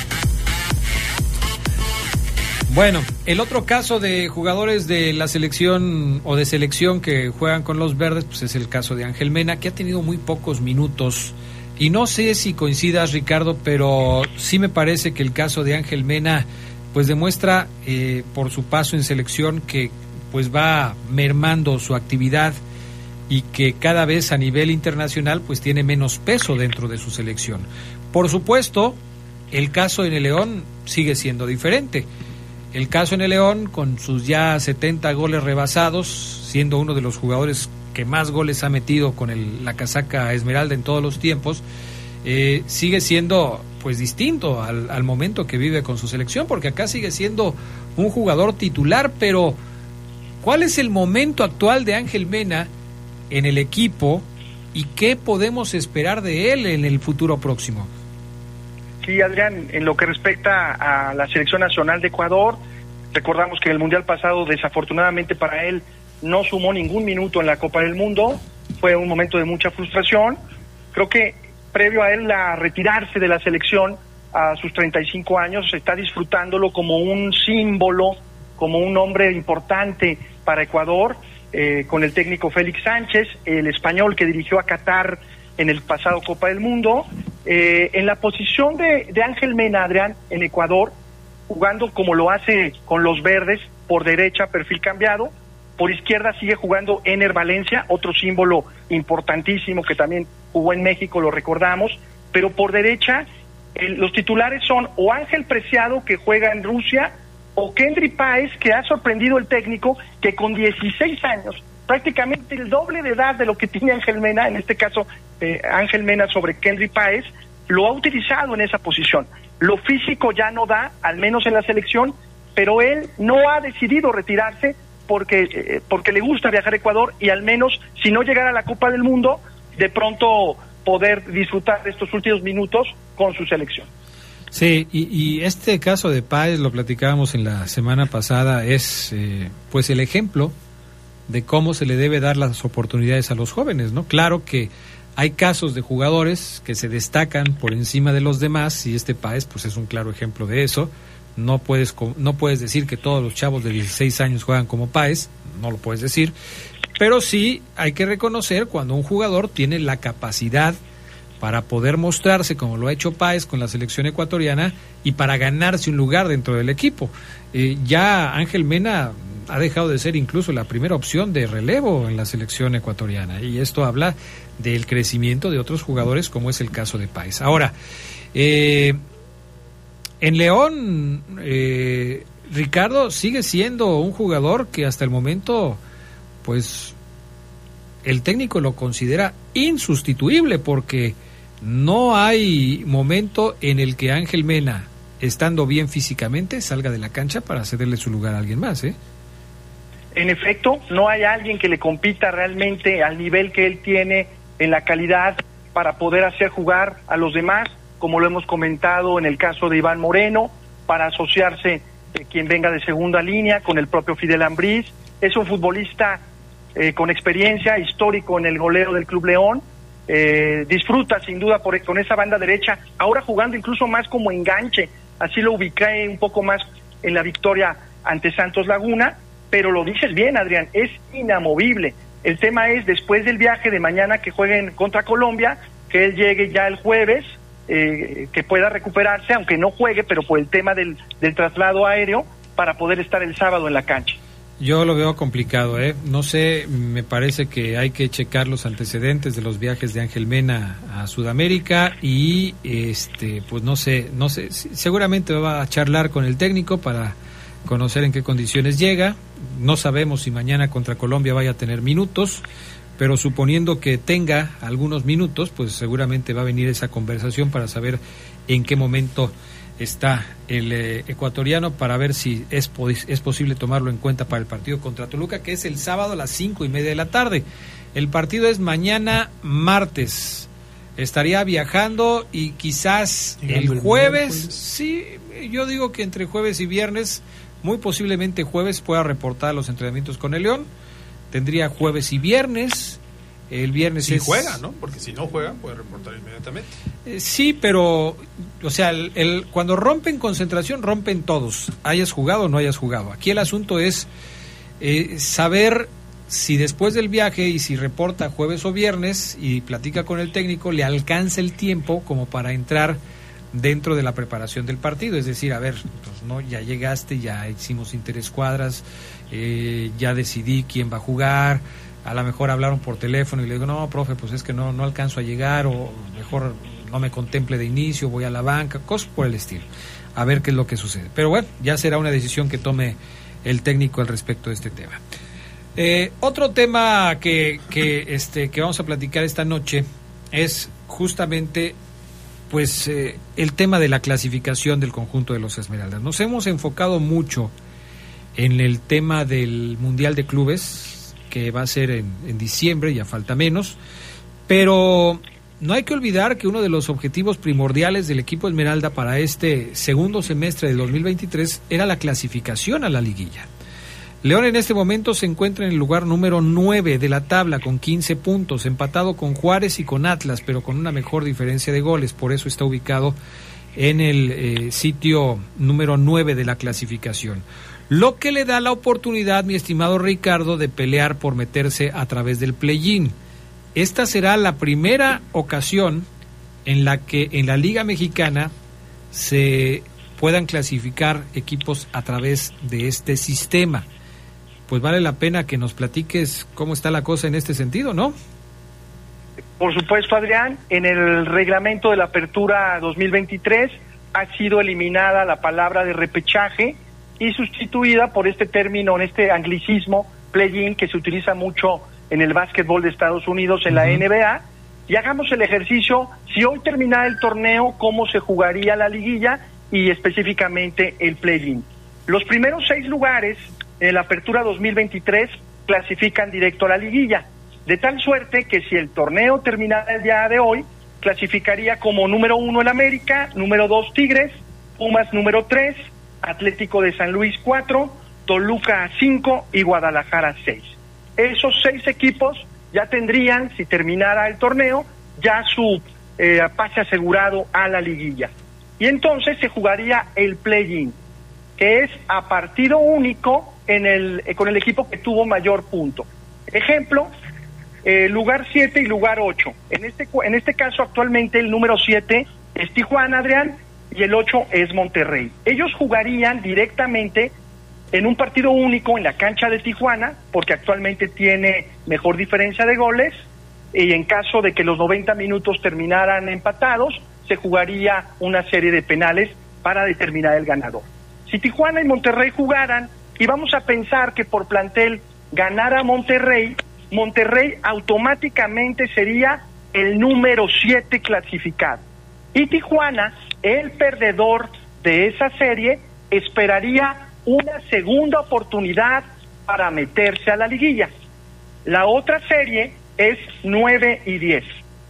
Bueno, el otro caso de jugadores de la selección o de selección que juegan con los verdes, pues es el caso de Ángel Mena, que ha tenido muy pocos minutos. Y no sé si coincidas, Ricardo, pero sí me parece que el caso de Ángel Mena, pues demuestra eh, por su paso en selección que pues va mermando su actividad y que cada vez a nivel internacional pues tiene menos peso dentro de su selección. Por supuesto, el caso en el León sigue siendo diferente. El caso en el León, con sus ya 70 goles rebasados, siendo uno de los jugadores que más goles ha metido con la casaca Esmeralda en todos los tiempos, eh, sigue siendo pues distinto al, momento que vive con su selección, porque acá sigue siendo un jugador titular, pero ¿cuál es el momento actual de Ángel Mena en el equipo y qué podemos esperar de él en el futuro próximo? Sí, Adrián, en lo que respecta a la selección nacional de Ecuador, recordamos que en el Mundial pasado, desafortunadamente para él, no sumó ningún minuto en la Copa del Mundo, fue un momento de mucha frustración. Creo que previo a él a retirarse de la selección a sus 35 años, está disfrutándolo como un símbolo, como un hombre importante para Ecuador, eh, con el técnico Félix Sánchez, el español que dirigió a Qatar en el pasado Copa del Mundo. Eh, en la posición de, de Ángel Mena, Adrián, en Ecuador, jugando como lo hace con los verdes, por derecha, perfil cambiado. Por izquierda sigue jugando Ener Valencia, otro símbolo importantísimo que también jugó en México, lo recordamos. Pero por derecha, el, los titulares son o Ángel Preciado, que juega en Rusia, o Kendry Páez, que ha sorprendido el técnico, que con 16 años, prácticamente el doble de edad de lo que tiene Ángel Mena, en este caso eh, Ángel Mena sobre Kendry Páez, lo ha utilizado en esa posición. Lo físico ya no da, al menos en la selección, pero él no ha decidido retirarse porque, eh, porque le gusta viajar a Ecuador y al menos si no llegara a la Copa del Mundo, de pronto poder disfrutar de estos últimos minutos con su selección. Sí, y, este caso de Páez, lo platicábamos en la semana pasada, es eh, pues el ejemplo de cómo se le debe dar las oportunidades a los jóvenes, ¿no? Claro que hay casos de jugadores que se destacan por encima de los demás y este Páez pues es un claro ejemplo de eso. No puedes, no puedes decir que todos los chavos de 16 años juegan como Páez, no lo puedes decir, pero sí hay que reconocer cuando un jugador tiene la capacidad para poder mostrarse como lo ha hecho Páez con la selección ecuatoriana y para ganarse un lugar dentro del equipo. Eh, ya Ángel Mena ha dejado de ser incluso la primera opción de relevo en la selección ecuatoriana y esto habla del crecimiento de otros jugadores como es el caso de Páez. Ahora, eh, en León, eh, Ricardo sigue siendo un jugador que hasta el momento, pues, el técnico lo considera insustituible porque no hay momento en el que Ángel Mena, estando bien físicamente, salga de la cancha para cederle su lugar a alguien más, ¿eh? En efecto, no hay alguien que le compita realmente al nivel que él tiene en la calidad para poder hacer jugar a los demás, como lo hemos comentado en el caso de Iván Moreno, para asociarse eh, quien venga de segunda línea con el propio Fidel Ambriz. Es un futbolista eh, con experiencia, histórico en el goleo del Club León. Eh, disfruta sin duda por, con esa banda derecha, ahora jugando incluso más como enganche, así lo ubiqué un poco más en la victoria ante Santos Laguna, pero lo dices bien, Adrián, es inamovible. El tema es después del viaje de mañana que jueguen contra Colombia, que él llegue ya el jueves, eh, que pueda recuperarse, aunque no juegue, pero por el tema del, del traslado aéreo, para poder estar el sábado en la cancha. Yo lo veo complicado, ¿eh? No sé, me parece que hay que checar los antecedentes de los viajes de Ángel Mena a Sudamérica y, este, pues no sé, no sé, seguramente va a charlar con el técnico para conocer en qué condiciones llega. No sabemos si mañana contra Colombia vaya a tener minutos, pero suponiendo que tenga algunos minutos, pues seguramente va a venir esa conversación para saber en qué momento está el eh, ecuatoriano para ver si es, es posible tomarlo en cuenta para el partido contra Toluca, que es el sábado a las cinco y media de la tarde. El partido es mañana martes. Estaría viajando y quizás el jueves, sí, yo digo que entre jueves y viernes, muy posiblemente jueves pueda reportar los entrenamientos con el León. Tendría jueves y viernes el viernes si juega, ¿no? Porque si no juega, puede reportar inmediatamente. Eh, sí, pero, o sea, el, cuando rompen concentración, rompen todos. Hayas jugado o no hayas jugado. Aquí el asunto es eh, saber si después del viaje y si reporta jueves o viernes y platica con el técnico, le alcanza el tiempo como para entrar dentro de la preparación del partido. Es decir, a ver, pues, no, ya llegaste, ya hicimos interescuadras, eh, ya decidí quién va a jugar a lo mejor hablaron por teléfono y le digo, no, profe, pues es que no, no alcanzo a llegar o mejor no me contemple de inicio, voy a la banca, cosas por el estilo. A ver qué es lo que sucede. Pero bueno, ya será una decisión que tome el técnico al respecto de este tema. Eh, otro tema que, que, este, que vamos a platicar esta noche es justamente pues eh, el tema de la clasificación del conjunto de los Esmeraldas. Nos hemos enfocado mucho en el tema del Mundial de Clubes, que va a ser en, diciembre, ya falta menos, pero no hay que olvidar que uno de los objetivos primordiales del equipo Esmeralda para este segundo semestre de 2023 era la clasificación a la liguilla. León en este momento se encuentra en el lugar número 9 de la tabla con 15 puntos, empatado con Juárez y con Atlas, pero con una mejor diferencia de goles, por eso está ubicado en el eh, sitio número 9 de la clasificación lo que le da la oportunidad, mi estimado Ricardo, de pelear por meterse a través del play-in. Esta será la primera ocasión en la que en la Liga Mexicana se puedan clasificar equipos a través de este sistema. Pues vale la pena que nos platiques cómo está la cosa en este sentido, ¿no? Por supuesto, Adrián, en el reglamento de la apertura 2023 ha sido eliminada la palabra de repechaje y sustituida por este término, en este anglicismo, play-in, que se utiliza mucho en el básquetbol de Estados Unidos, en la NBA, y hagamos el ejercicio, si hoy terminara el torneo, cómo se jugaría la liguilla y específicamente el play-in. Los primeros seis lugares en la apertura 2023 clasifican directo a la liguilla, de tal suerte que si el torneo terminara el día de hoy, clasificaría como número uno el América, número dos Tigres, Pumas número tres, Atlético de San Luis 4, Toluca 5 y Guadalajara 6. Esos seis equipos ya tendrían, si terminara el torneo, ya su eh, pase asegurado a la liguilla. Y entonces se jugaría el play-in, que es a partido único en el, eh, con el equipo que tuvo mayor punto. Ejemplo, eh, lugar 7 y lugar 8. En este, en este caso, actualmente el número 7 es Tijuana, Adrián, y el 8 es Monterrey. Ellos jugarían directamente en un partido único en la cancha de Tijuana, porque actualmente tiene mejor diferencia de goles, y en caso de que los 90 minutos terminaran empatados, se jugaría una serie de penales para determinar el ganador. Si Tijuana y Monterrey jugaran, y vamos a pensar que por plantel ganara Monterrey, Monterrey automáticamente sería el número 7 clasificado. Y Tijuana el perdedor de esa serie esperaría una segunda oportunidad para meterse a la liguilla. La otra serie es 9 y 10.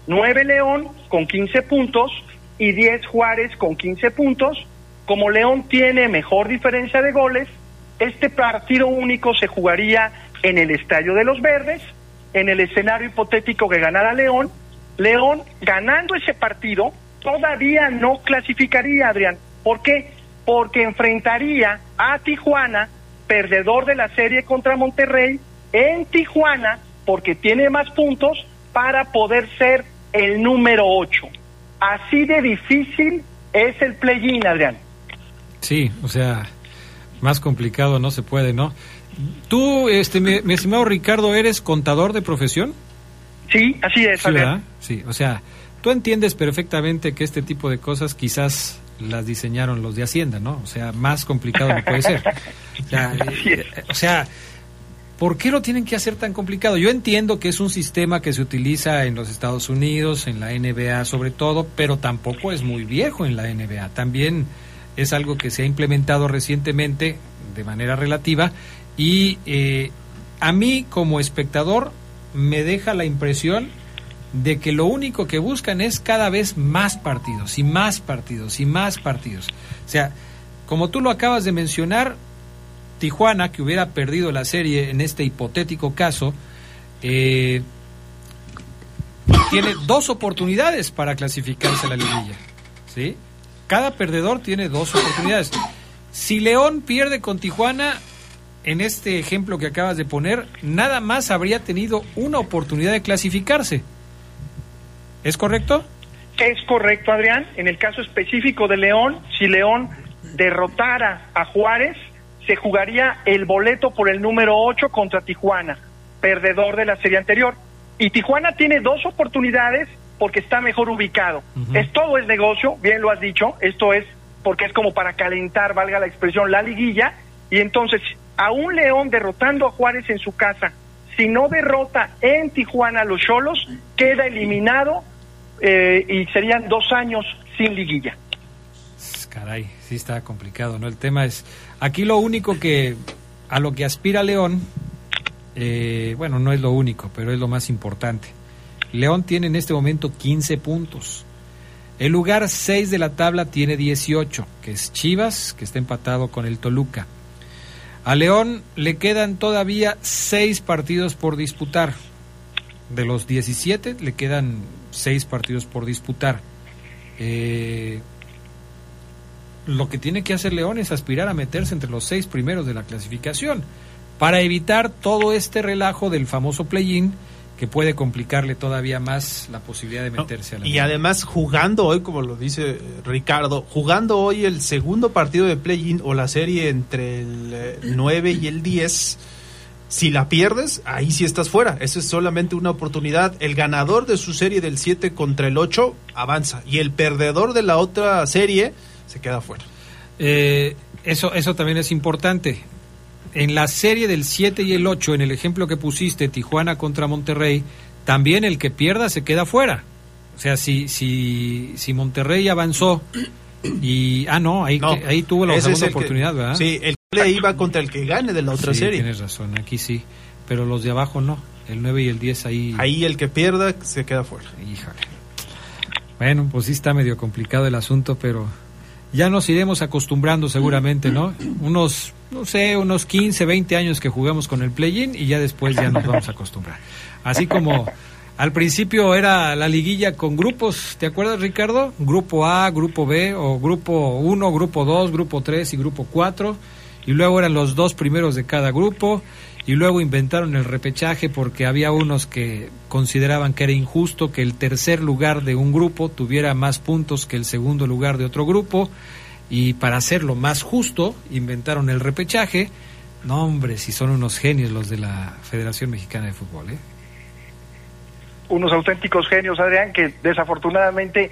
9 León con 15 puntos y 10 Juárez con 15 puntos. Como León tiene mejor diferencia de goles, este partido único se jugaría en el Estadio de los Verdes, en el escenario hipotético que ganara León. León ganando ese partido todavía no clasificaría, Adrián. ¿Por qué? Porque enfrentaría a Tijuana, perdedor de la serie contra Monterrey, en Tijuana, porque tiene más puntos para poder ser el número 8. Así de difícil es el play-in, Adrián. Sí, o sea, más complicado no se puede, ¿no? Tú, este, mi, estimado Ricardo, ¿eres contador de profesión? Sí, así es, sí, Sí, o sea, Tú entiendes perfectamente que este tipo de cosas quizás las diseñaron los de Hacienda, ¿no? O sea, más complicado no puede ser. O sea, eh, o sea, ¿por qué lo tienen que hacer tan complicado? Yo entiendo que es un sistema que se utiliza en los Estados Unidos, en la NBA sobre todo, pero tampoco es muy viejo en la NBA. También es algo que se ha implementado recientemente de manera relativa y eh, a mí como espectador me deja la impresión de que lo único que buscan es cada vez más partidos y más partidos y más partidos. O sea, como tú lo acabas de mencionar, Tijuana, que hubiera perdido la serie en este hipotético caso, eh, tiene dos oportunidades para clasificarse a la liguilla. ¿sí? Cada perdedor tiene dos oportunidades. Si León pierde con Tijuana, en este ejemplo que acabas de poner, nada más habría tenido una oportunidad de clasificarse. ¿Es correcto? Es correcto, Adrián. En el caso específico de León, si León derrotara a Juárez, se jugaría el boleto por el número 8 contra Tijuana, perdedor de la serie anterior. Y Tijuana tiene dos oportunidades porque está mejor ubicado. Es todo el negocio, bien lo has dicho, esto es porque es como para calentar, valga la expresión, la liguilla. Y entonces, a un León derrotando a Juárez en su casa, si no derrota en Tijuana a los Cholos, queda eliminado eh, y serían dos años sin liguilla. Caray, sí está complicado, ¿no? El tema es, aquí lo único que, a lo que aspira León, eh, bueno, no es lo único, pero es lo más importante. León tiene en este momento 15 puntos. El lugar 6 de la tabla tiene 18, que es Chivas, que está empatado con el Toluca. A León le quedan todavía 6 partidos por disputar. De los 17 le quedan 6 partidos por disputar. Eh, lo que tiene que hacer León es aspirar a meterse entre los seis primeros de la clasificación para evitar todo este relajo del famoso play-in que puede complicarle todavía más la posibilidad de meterse a la Y además jugando hoy, como lo dice Ricardo, jugando hoy el segundo partido de play-in o la serie entre el 9 y el 10, si la pierdes, ahí sí estás fuera. Esa es solamente una oportunidad. El ganador de su serie del 7 contra el 8 avanza y el perdedor de la otra serie se queda fuera. Eh, eso, eso también es importante. En la serie del 7 y el 8, en el ejemplo que pusiste, Tijuana contra Monterrey, también el que pierda se queda fuera. O sea, si, si, si Monterrey avanzó y... Ah, no, ahí, ahí tuvo la segunda oportunidad, ¿verdad? Sí, el le iba contra el que gane de la otra sí, serie. Tienes razón, aquí sí. Pero los de abajo no. El 9 y el 10 ahí... Ahí el que pierda se queda fuera. Híjole. Bueno, pues sí está medio complicado el asunto, pero ya nos iremos acostumbrando seguramente, ¿no? Unos, no sé, unos 15, 20 años que jugamos con el play-in y ya después ya nos vamos a acostumbrar. Así como al principio era la liguilla con grupos, ¿te acuerdas Ricardo? Grupo A, grupo B o grupo 1, grupo 2, grupo 3 y grupo 4 y luego eran los dos primeros de cada grupo y luego inventaron el repechaje porque había unos que consideraban que era injusto que el tercer lugar de un grupo tuviera más puntos que el segundo lugar de otro grupo y para hacerlo más justo inventaron el repechaje. No, hombre, si son unos genios los de la Federación Mexicana de Fútbol, ¿eh? Unos auténticos genios, Adrián, que desafortunadamente,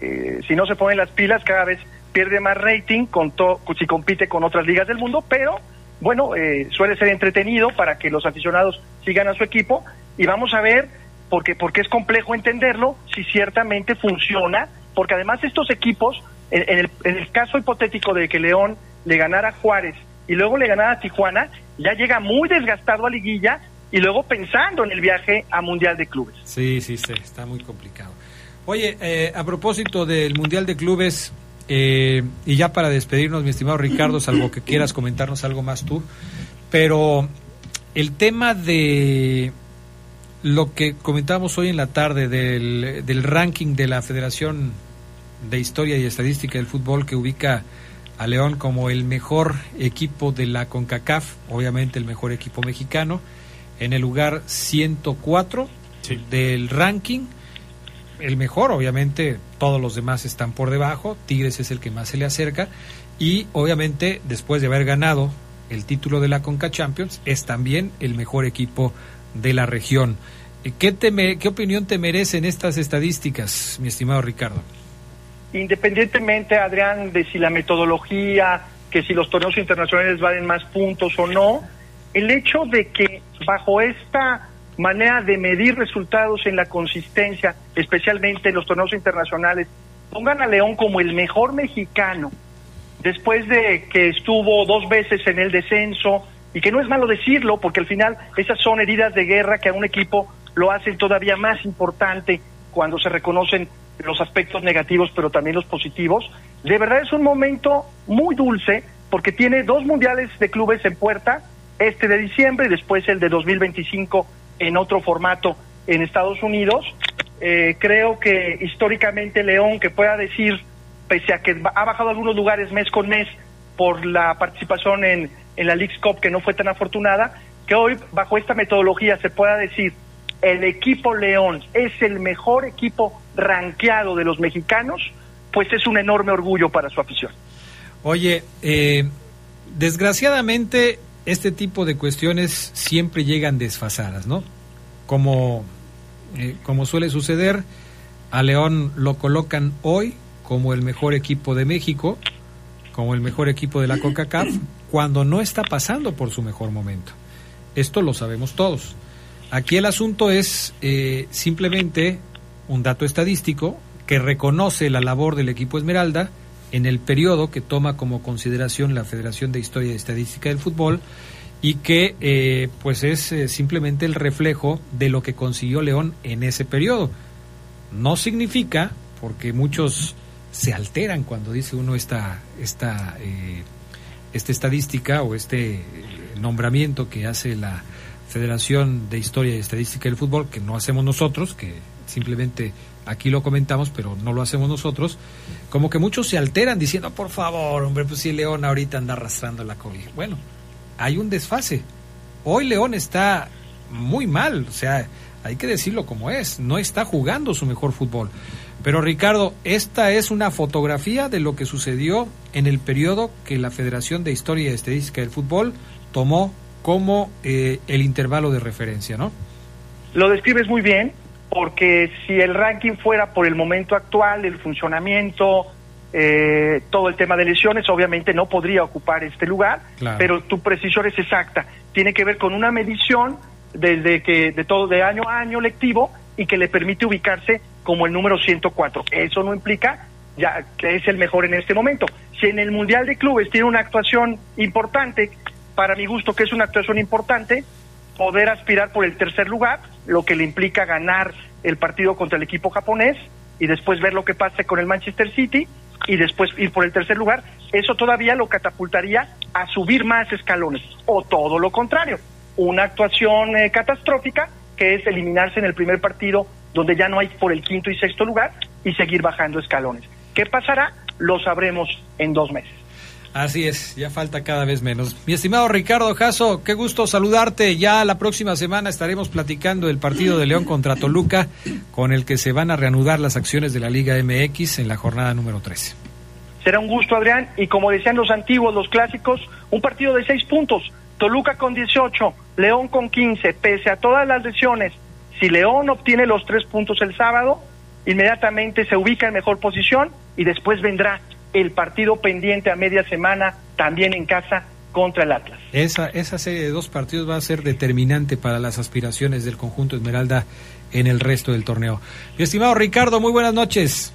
eh, si no se ponen las pilas, cada vez pierde más rating con si compite con otras ligas del mundo, pero bueno, eh, suele ser entretenido para que los aficionados sigan a su equipo y vamos a ver, porque, porque es complejo entenderlo, si ciertamente funciona, porque además estos equipos, en, en, el, en el caso hipotético de que León le ganara a Juárez y luego le ganara a Tijuana, ya llega muy desgastado a liguilla y luego pensando en el viaje a Mundial de Clubes. Sí, sí, sí está muy complicado. Oye, eh, a propósito del Mundial de Clubes, eh, y ya para despedirnos, mi estimado Ricardo, salvo que quieras comentarnos algo más tú, pero el tema de lo que comentamos hoy en la tarde del, del ranking de la Federación de Historia y Estadística del Fútbol que ubica a León como el mejor equipo de la CONCACAF, obviamente el mejor equipo mexicano, en el lugar 104 sí. del ranking el mejor, obviamente todos los demás están por debajo, Tigres es el que más se le acerca y obviamente después de haber ganado el título de la Conca Champions es también el mejor equipo de la región. ¿Qué, te ¿Qué opinión te merecen estas estadísticas, mi estimado Ricardo? independientemente, Adrián, de si la metodología, que si los torneos internacionales valen más puntos o no, el hecho de que bajo esta manera de medir resultados en la consistencia, especialmente en los torneos internacionales, pongan a León como el mejor mexicano, después de que estuvo dos veces en el descenso, y que no es malo decirlo, porque al final esas son heridas de guerra que a un equipo lo hacen todavía más importante cuando se reconocen los aspectos negativos, pero también los positivos. De verdad es un momento muy dulce, porque tiene dos mundiales de clubes en puerta, este de diciembre y después el de 2025 en otro formato en Estados Unidos. Eh, creo que históricamente León, que pueda decir, pese a que ha bajado algunos lugares mes con mes por la participación en, en la League's Cup, que no fue tan afortunada, que hoy bajo esta metodología se pueda decir, el equipo León es el mejor equipo ranqueado de los mexicanos, pues es un enorme orgullo para su afición. Oye, eh, desgraciadamente este tipo de cuestiones siempre llegan desfasadas, ¿no? Como, eh, como suele suceder, a León lo colocan hoy como el mejor equipo de México, como el mejor equipo de la CONCACAF, cuando no está pasando por su mejor momento. Esto lo sabemos todos. Aquí el asunto es eh, simplemente un dato estadístico que reconoce la labor del equipo Esmeralda en el periodo que toma como consideración la Federación de Historia y Estadística del Fútbol y que eh, pues es eh, simplemente el reflejo de lo que consiguió León en ese periodo. No significa, porque muchos se alteran cuando dice uno esta, esta, eh, esta estadística o este nombramiento que hace la Federación de Historia y Estadística del Fútbol, que no hacemos nosotros, que simplemente aquí lo comentamos, pero no lo hacemos nosotros, como que muchos se alteran diciendo, por favor, hombre, pues si León ahorita anda arrastrando la COVID. Bueno, hay un desfase. Hoy León está muy mal, o sea, hay que decirlo como es, no está jugando su mejor fútbol. Pero Ricardo, esta es una fotografía de lo que sucedió en el periodo que la Federación de Historia y Estadística del Fútbol tomó como eh, el intervalo de referencia, ¿no? Lo describes muy bien, porque si el ranking fuera por el momento actual, el funcionamiento, eh, todo el tema de lesiones, obviamente no podría ocupar este lugar, Claro. pero tu precisión es exacta. Tiene que ver con una medición desde que de todo de año a año lectivo y que le permite ubicarse como el número 104. Eso no implica ya que es el mejor en este momento. Si en el Mundial de Clubes tiene una actuación importante, para mi gusto que es una actuación importante, poder aspirar por el tercer lugar, lo que le implica ganar el partido contra el equipo japonés y después ver lo que pase con el Manchester City y después ir por el tercer lugar, eso todavía lo catapultaría a subir más escalones. O todo lo contrario, una actuación eh, catastrófica que es eliminarse en el primer partido donde ya no hay por el quinto y sexto lugar y seguir bajando escalones. ¿Qué pasará? Lo sabremos en dos meses. Así es, ya falta cada vez menos. Mi estimado Ricardo Jasso, qué gusto saludarte. Ya la próxima semana estaremos platicando del partido de León contra Toluca, con el que se van a reanudar las acciones de la Liga MX en la jornada número 13. Será un gusto, Adrián, y como decían los antiguos, los clásicos, un partido de seis puntos. Toluca con 18, León con 15, pese a todas las lesiones. Si León obtiene los tres puntos el sábado, inmediatamente se ubica en mejor posición y después vendrá el partido pendiente a media semana, también en casa, contra el Atlas. Esa, esa serie de dos partidos va a ser determinante para las aspiraciones del conjunto Esmeralda en el resto del torneo. Mi estimado Ricardo, muy buenas noches.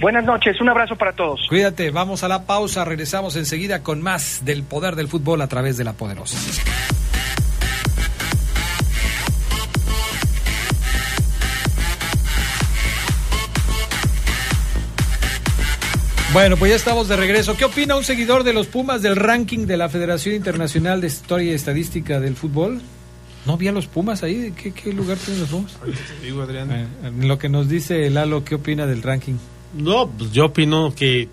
Buenas noches, un abrazo para todos. Cuídate, vamos a la pausa, regresamos enseguida con más del poder del fútbol a través de la poderosa. Bueno, pues ya estamos de regreso. ¿Qué opina un seguidor de los Pumas del ranking de la Federación Internacional de Historia y Estadística del Fútbol? ¿No vi a los Pumas ahí? ¿Qué, qué lugar tienen los Pumas? Te digo, Adrián. Eh, lo que nos dice Lalo, ¿qué opina del ranking? No, pues yo opino que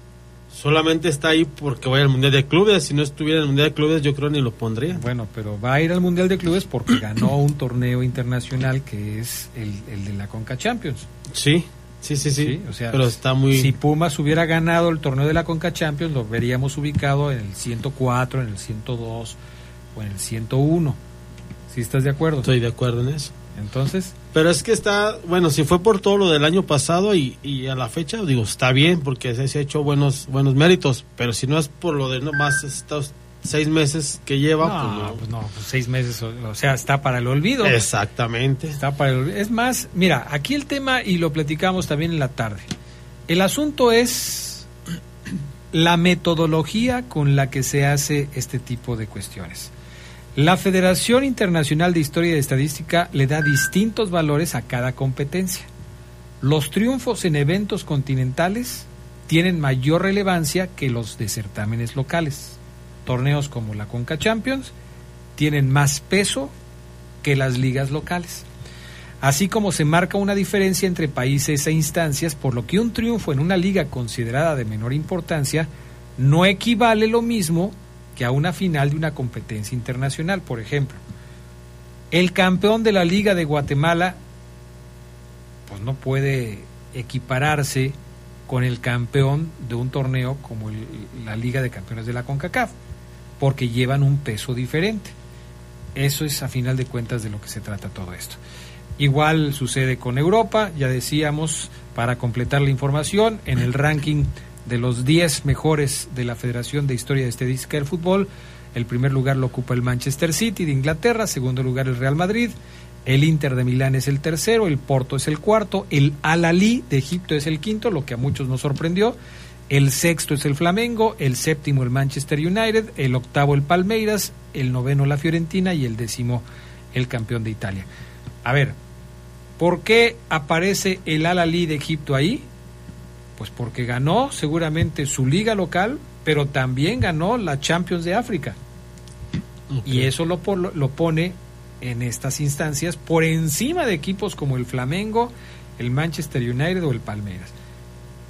solamente está ahí porque vaya al Mundial de Clubes. Si no estuviera en el Mundial de Clubes, yo creo ni lo pondría. Bueno, pero va a ir al Mundial de Clubes porque ganó un torneo internacional que es el, el de la Conca Champions. Sí, sí, sí, sí. o sea, pero está muy... Si Pumas hubiera ganado el torneo de la Conca Champions, lo veríamos ubicado en el 104, en el 102 o en el 101. ¿Sí estás de acuerdo? Estoy de acuerdo en eso. Entonces, Pero es que está, bueno, si fue por todo lo del año pasado y, y a la fecha, digo, está bien porque se, se ha hecho buenos buenos méritos, pero si no es por lo de nomás estos seis meses que lleva, pues no, pues no, pues seis meses, o, o sea, está para el olvido. Exactamente. Está para el- es más, mira, aquí el tema, y lo platicamos también en la tarde, el asunto es la metodología con la que se hace este tipo de cuestiones. La Federación Internacional de Historia y Estadística le da distintos valores a cada competencia. Los triunfos en eventos continentales tienen mayor relevancia que los de certámenes locales. Torneos como la Conca Champions tienen más peso que las ligas locales. Así como se marca una diferencia entre países e instancias, por lo que un triunfo en una liga considerada de menor importancia no equivale lo mismo que a una final de una competencia internacional. Por ejemplo, el campeón de la Liga de Guatemala pues no puede equipararse con el campeón de un torneo como la Liga de Campeones de la CONCACAF, porque llevan un peso diferente. Eso es a final de cuentas de lo que se trata todo esto. Igual sucede con Europa, ya decíamos, para completar la información, en el ranking de los 10 mejores de la Federación de Historia y Estadística del Fútbol, el primer lugar lo ocupa el Manchester City de Inglaterra, segundo lugar el Real Madrid, el Inter de Milán es el tercero, el Porto es el cuarto, el Al-Ali de Egipto es el quinto, lo que a muchos nos sorprendió, el sexto es el Flamengo, el séptimo el Manchester United, el octavo el Palmeiras, el noveno la Fiorentina y el décimo el campeón de Italia. A ver, ¿por qué aparece el Al-Ali de Egipto ahí? Pues porque ganó seguramente su liga local, pero también ganó la Champions de África. Y eso lo, lo pone en estas instancias por encima de equipos como el Flamengo, el Manchester United o el Palmeiras.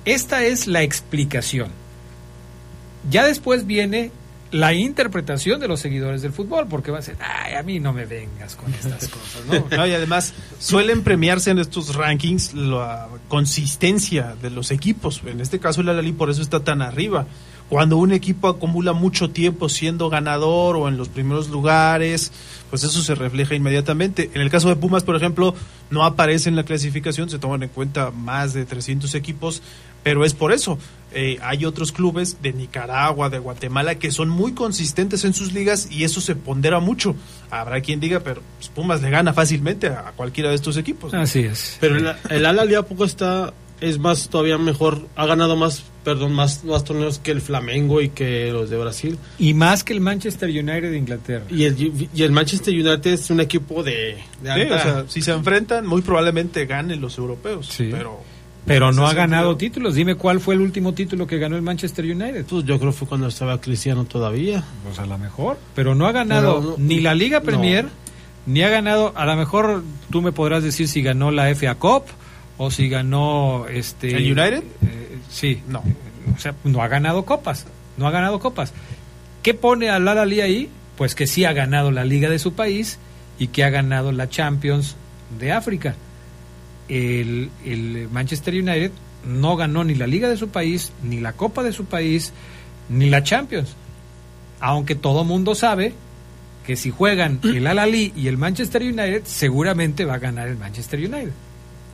Esta es la explicación. Ya después viene la interpretación de los seguidores del fútbol, porque va a ser, ay, a mí no me vengas con estas cosas, ¿no? No, y además suelen premiarse en estos rankings la consistencia de los equipos. En este caso el Alali por eso está tan arriba. Cuando un equipo acumula mucho tiempo siendo ganador o en los primeros lugares, pues eso se refleja inmediatamente. En el caso de Pumas, por ejemplo, no aparece en la clasificación, se toman en cuenta más de 300 equipos, pero es por eso. Eh, hay otros clubes de Nicaragua, de Guatemala, que son muy consistentes en sus ligas y eso se pondera mucho. Habrá quien diga, pero pues, Pumas le gana fácilmente a, a cualquiera de estos equipos. ¿no? Así es. Pero el, el Al-Ali a poco está, es más, todavía mejor, ha ganado más, perdón, más, más torneos que el Flamengo y que los de Brasil. Y más que el Manchester United de Inglaterra. Y el, y el Manchester United es un equipo de, de Sí, alta- o sea, si se enfrentan, muy probablemente ganen los europeos. Sí. Pero Pero no ha sentido- ganado títulos. Dime cuál fue el último título que ganó el Manchester United. Pues yo creo que fue cuando estaba Cristiano todavía. Pues a lo mejor. Pero no ha ganado no- ni la Liga no. Premier, ni ha ganado. A lo mejor tú me podrás decir si ganó la FA Cup o si ganó este. ¿El United? eh, sí. No. O sea, no ha ganado copas. No ha ganado copas. ¿Qué pone al Al-Ali ahí? Pues que sí ha ganado la Liga de su país y que ha ganado la Champions de África. El, el Manchester United no ganó ni la Liga de su país, ni la Copa de su país, ni la Champions. Aunque todo mundo sabe que si juegan el Al-Ali y el Manchester United, seguramente va a ganar el Manchester United.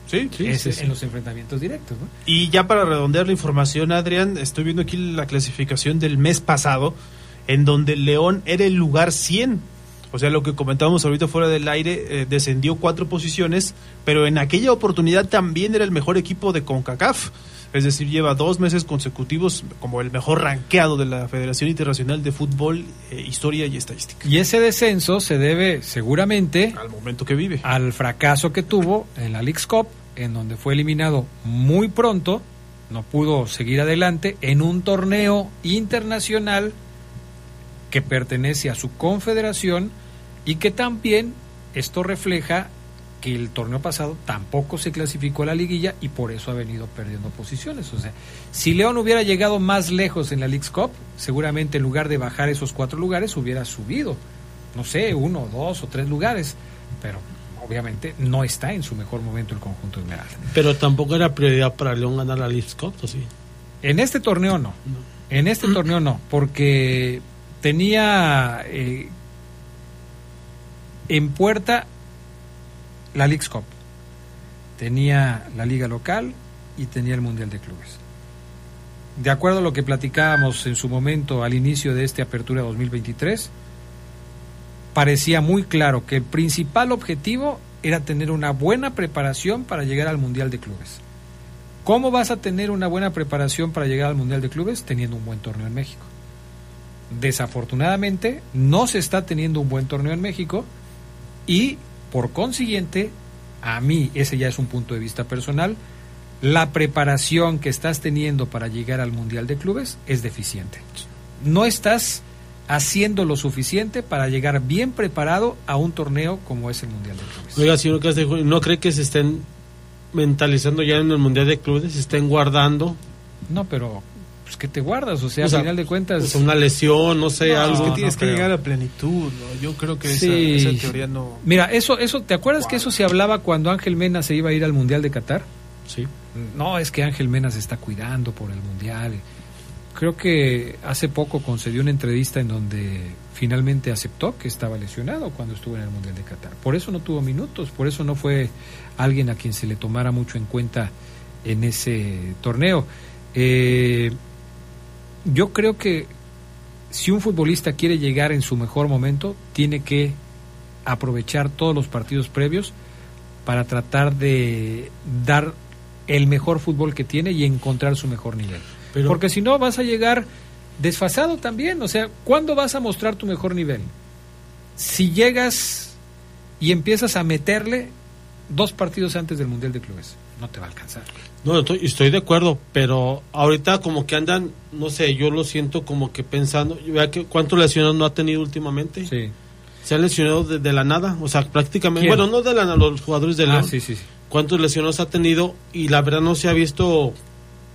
Sí, sí, es sí. en los enfrentamientos directos. ¿no? Y ya para redondear la información, Adrián, estoy viendo aquí la clasificación del mes pasado, en donde León era el lugar 100. O sea, lo que comentábamos ahorita fuera del aire, eh, descendió cuatro posiciones, pero en aquella oportunidad también era el mejor equipo de CONCACAF. Es decir, lleva dos meses consecutivos como el mejor rankeado de la Federación Internacional de Fútbol, eh, Historia y Estadística. Y ese descenso se debe seguramente Al momento que vive. al fracaso que tuvo en la League's Cup, en donde fue eliminado muy pronto, no pudo seguir adelante en un torneo internacional que pertenece a su confederación y que también esto refleja que el torneo pasado tampoco se clasificó a la liguilla y por eso ha venido perdiendo posiciones. O sea, si León hubiera llegado más lejos en la League's Cup, seguramente en lugar de bajar esos cuatro lugares hubiera subido, no sé, uno, dos o tres lugares, pero obviamente no está en su mejor momento el conjunto Esmeralda. Pero tampoco era prioridad para León ganar la League Cup, ¿o sí? En este torneo no. En este torneo no, porque tenía eh, en puerta la League's Cup, tenía la liga local y tenía el Mundial de Clubes. De acuerdo a lo que platicábamos en su momento al inicio de esta apertura 2023, parecía muy claro que el principal objetivo era tener una buena preparación para llegar al Mundial de Clubes. ¿Cómo vas a tener una buena preparación para llegar al Mundial de Clubes? Teniendo un buen torneo en México. Desafortunadamente, no se está teniendo un buen torneo en México y, por consiguiente, a mí, ese ya es un punto de vista personal, la preparación que estás teniendo para llegar al Mundial de Clubes es deficiente. No estás haciendo lo suficiente para llegar bien preparado a un torneo como es el Mundial de Clubes. Oiga, señor Castejo, ¿no cree que se estén mentalizando ya en el Mundial de Clubes? ¿Se estén guardando? No, pero pues que te guardas, o sea, O sea, al final de cuentas... Sea, una lesión, no sé, No, algo. es que tienes no que creo. llegar a plenitud, ¿no? Yo creo que Sí. esa, esa teoría no... Mira, eso, eso, ¿te acuerdas que eso se hablaba cuando Ángel Mena se iba a ir al Mundial de Qatar? Sí. No, es que Ángel Mena se está cuidando por el Mundial. Creo que hace poco concedió una entrevista en donde finalmente aceptó que estaba lesionado cuando estuvo en el Mundial de Qatar. Por eso no tuvo minutos, por eso no fue alguien a quien se le tomara mucho en cuenta en ese torneo. Eh, yo creo que si un futbolista quiere llegar en su mejor momento, tiene que aprovechar todos los partidos previos para tratar de dar el mejor fútbol que tiene y encontrar su mejor nivel. Pero- Porque si no vas a llegar desfasado también, o sea, ¿cuándo vas a mostrar tu mejor nivel? Si llegas y empiezas a meterle dos partidos antes del Mundial de Clubes, no te va a alcanzar. No, estoy, estoy de acuerdo, pero ahorita como que andan, no sé, yo lo siento como que pensando, vea que cuántos lesionados no ha tenido últimamente. Sí. Se han lesionado de, de la nada, o sea, prácticamente, ¿Quién? bueno, no de la nada, los jugadores de Ah, León. sí, sí, sí. ¿Cuántos lesionados ha tenido? Y la verdad no se ha visto,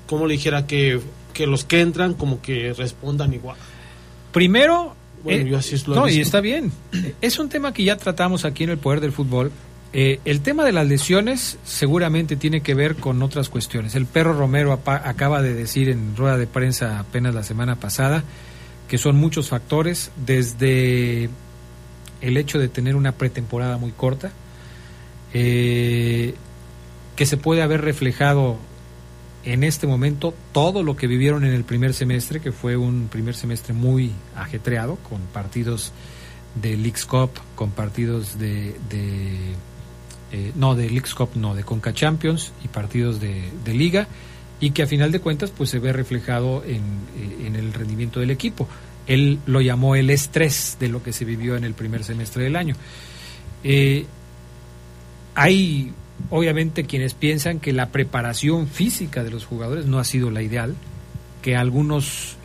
como le dijera, que, que los que entran como que respondan igual. Primero, Bueno, eh, yo así lo he no, y está bien. Es un tema que ya tratamos aquí en el Poder del Fútbol. Eh, el tema de las lesiones seguramente tiene que ver con otras cuestiones. El perro Romero acaba de decir en rueda de prensa apenas la semana pasada que son muchos factores, desde el hecho de tener una pretemporada muy corta, eh, que se puede haber reflejado en este momento todo lo que vivieron en el primer semestre, que fue un primer semestre muy ajetreado, con partidos de Leagues Cup, con partidos de... de, eh, no, de Leagues Cup, no, de Conca Champions y partidos de, Liga, y que a final de cuentas pues se ve reflejado en, eh, en el rendimiento del equipo. Él lo llamó el estrés de lo que se vivió en el primer semestre del año. Eh, hay obviamente quienes piensan que la preparación física de los jugadores no ha sido la ideal, que algunos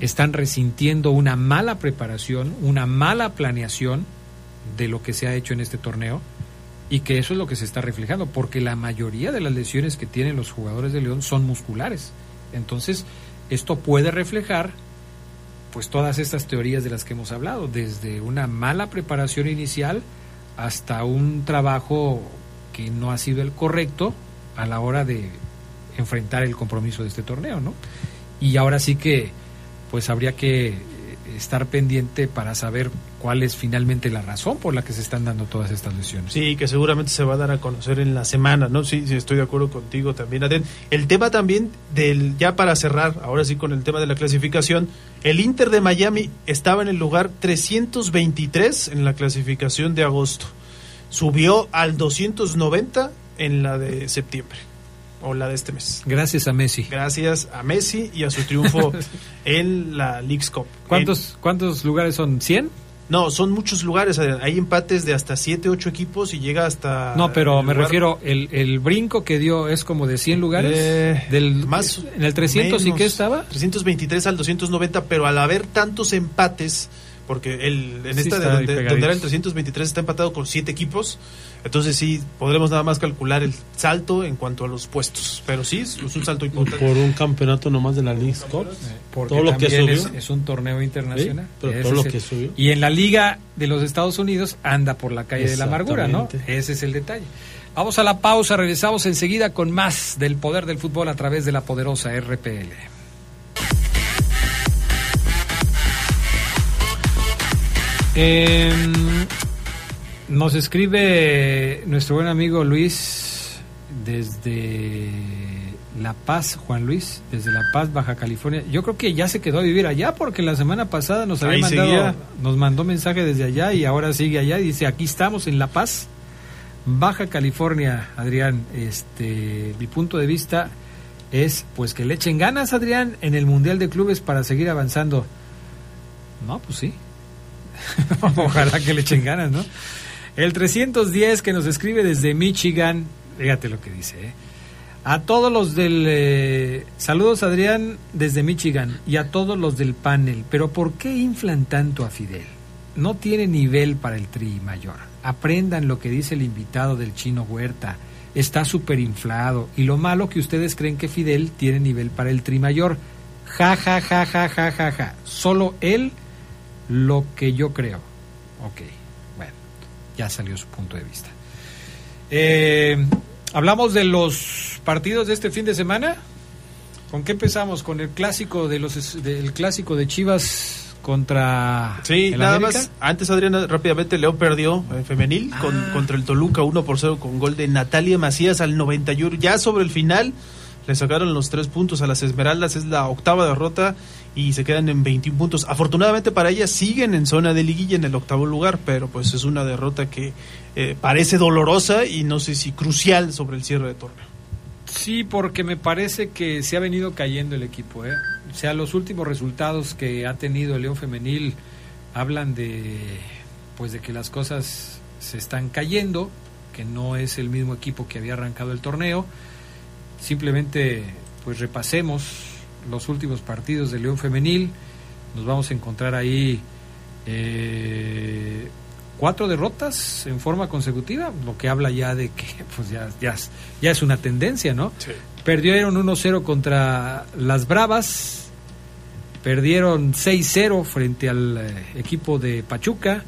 están resintiendo una mala preparación, una mala planeación de lo que se ha hecho en este torneo y que eso es lo que se está reflejando, porque la mayoría de las lesiones que tienen los jugadores de León son musculares. Entonces, esto puede reflejar pues todas estas teorías de las que hemos hablado, desde una mala preparación inicial hasta un trabajo que no ha sido el correcto a la hora de enfrentar el compromiso de este torneo, ¿no? Y ahora sí que pues habría que estar pendiente para saber cuál es finalmente la razón por la que se están dando todas estas lesiones. Sí, que seguramente se va a dar a conocer en la semana, ¿no? Sí, sí, estoy de acuerdo contigo también, Adén. El tema también del, ya para cerrar, ahora sí con el tema de la clasificación, el Inter de Miami estaba en el lugar 323 en la clasificación de agosto. Subió al 290 en la de septiembre, o la de este mes. Gracias a Messi. Gracias a Messi y a su triunfo en la Leagues Cup. ¿Cuántos, ¿Cuántos lugares son? ¿100? No, son muchos lugares. Hay empates de hasta 7, 8 equipos y llega hasta. No, pero me lugar- refiero, el, el brinco que dio es como de 100 lugares. Eh, del, más ¿En el 300 y menos. qué estaba? 323 al 290, pero al haber tantos empates, porque el, en Sí esta de ahí donde, era el 323 está empatado con 7 equipos, entonces sí, podremos nada más calcular el salto en cuanto a los puestos. Pero sí, es un salto importante. Por un campeonato nomás de la League Cup. Porque todo lo que también subió. Es, es un torneo internacional. Sí, pero todo lo que subió. Y en la Liga de los Estados Unidos anda por la calle de la amargura, ¿no? Ese es el detalle. Vamos a la pausa, regresamos enseguida con más del poder del fútbol a través de la poderosa RPL. Em, Nos escribe nuestro buen amigo Luis desde La Paz, Juan Luis, desde La Paz, Baja California. Yo creo que ya se quedó a vivir allá porque la semana pasada nos había Ahí mandado, seguía. nos mandó mensaje desde allá y ahora sigue allá y dice, aquí estamos en La Paz, Baja California, Adrián. Este, mi punto de vista es pues que le echen ganas, Adrián, en el Mundial de Clubes para seguir avanzando. No, pues sí. Ojalá que le echen ganas, ¿no? El 310 que nos escribe desde Michigan, fíjate lo que dice, ¿eh? A todos los del... eh, saludos Adrián desde Michigan y a todos los del panel, pero ¿por qué inflan tanto a Fidel? No tiene nivel para el tri mayor. Aprendan lo que dice el invitado del chino Huerta. Está súper inflado. Y lo malo que ustedes creen que Fidel tiene nivel para el tri mayor. Ja, ja, ja, ja, ja, ja, ja. Solo él lo que yo creo. Ok, bueno, ya salió su punto de vista. Eh, Hablamos de los partidos de este fin de semana. ¿Con qué empezamos? Con el clásico de los del clásico de Chivas contra Sí, el nada América? más. Antes, Adriana, rápidamente, León perdió en femenil Ah. con- contra el Toluca 1 por 0 con gol de Natalia Macías al 91. Ya sobre el final le sacaron los tres puntos a las Esmeraldas. Es la octava derrota y se quedan en 21 puntos. Afortunadamente para ellas siguen en zona de liguilla en el octavo lugar, pero pues es una derrota que eh, parece dolorosa y no sé si crucial sobre el cierre de torneo. Sí, porque me parece que se ha venido cayendo el equipo. ¿eh? O sea, los últimos resultados que ha tenido el León Femenil hablan de, pues, de que las cosas se están cayendo, que no es el mismo equipo que había arrancado el torneo. Simplemente, pues, repasemos los últimos partidos del León Femenil. Nos vamos a encontrar ahí eh, cuatro derrotas en forma consecutiva, lo que habla ya de que pues ya, ya, es- ya es una tendencia, ¿no? Perdieron 1-0 contra las Bravas, perdieron 6-0 frente al eh, equipo de Pachuca,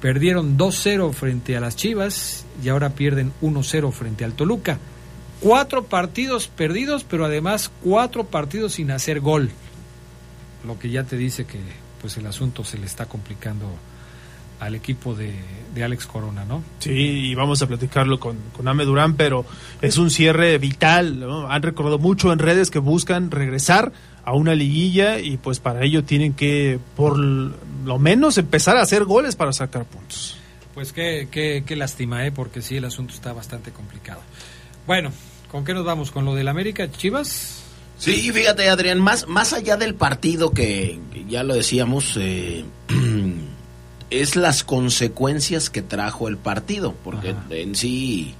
perdieron 2-0 frente a las Chivas y ahora pierden 1-0 frente al Toluca. Cuatro partidos perdidos, pero además cuatro partidos sin hacer gol. Lo que ya te dice que pues el asunto se le está complicando al equipo de, de Alex Corona, ¿no? Sí, y vamos a platicarlo con, con Ame Durán, pero es un cierre vital. ¿no? Han recordado mucho en redes que buscan regresar a una liguilla y pues para ello tienen que por lo menos empezar a hacer goles para sacar puntos. Pues qué, qué, qué lástima, ¿eh? porque sí, el asunto está bastante complicado. Bueno, ¿con qué nos vamos? ¿Con lo del América Chivas? Sí, fíjate, Adrián, más, más allá del partido que ya lo decíamos, eh, es las consecuencias que trajo el partido, porque Ajá. en sí,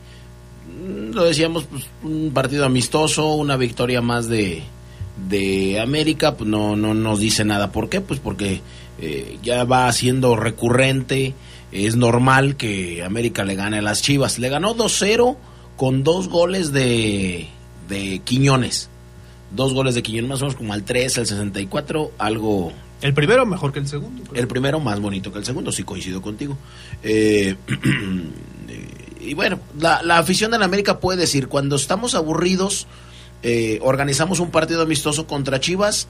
mm, lo decíamos, pues, un partido amistoso, una victoria más de, de América, pues no, no nos dice nada. ¿Por qué? Pues porque eh, ya va siendo recurrente, es normal que América le gane a las Chivas. Le ganó 2-0 con dos goles de, de Quiñones. Dos goles de Quiñones, más o menos como al 3, al 64, algo El primero mejor que el segundo. creo. el primero más bonito que el segundo, sí coincido contigo. Eh, y bueno, la, la afición de la América puede decir, cuando estamos aburridos, eh, organizamos un partido amistoso contra Chivas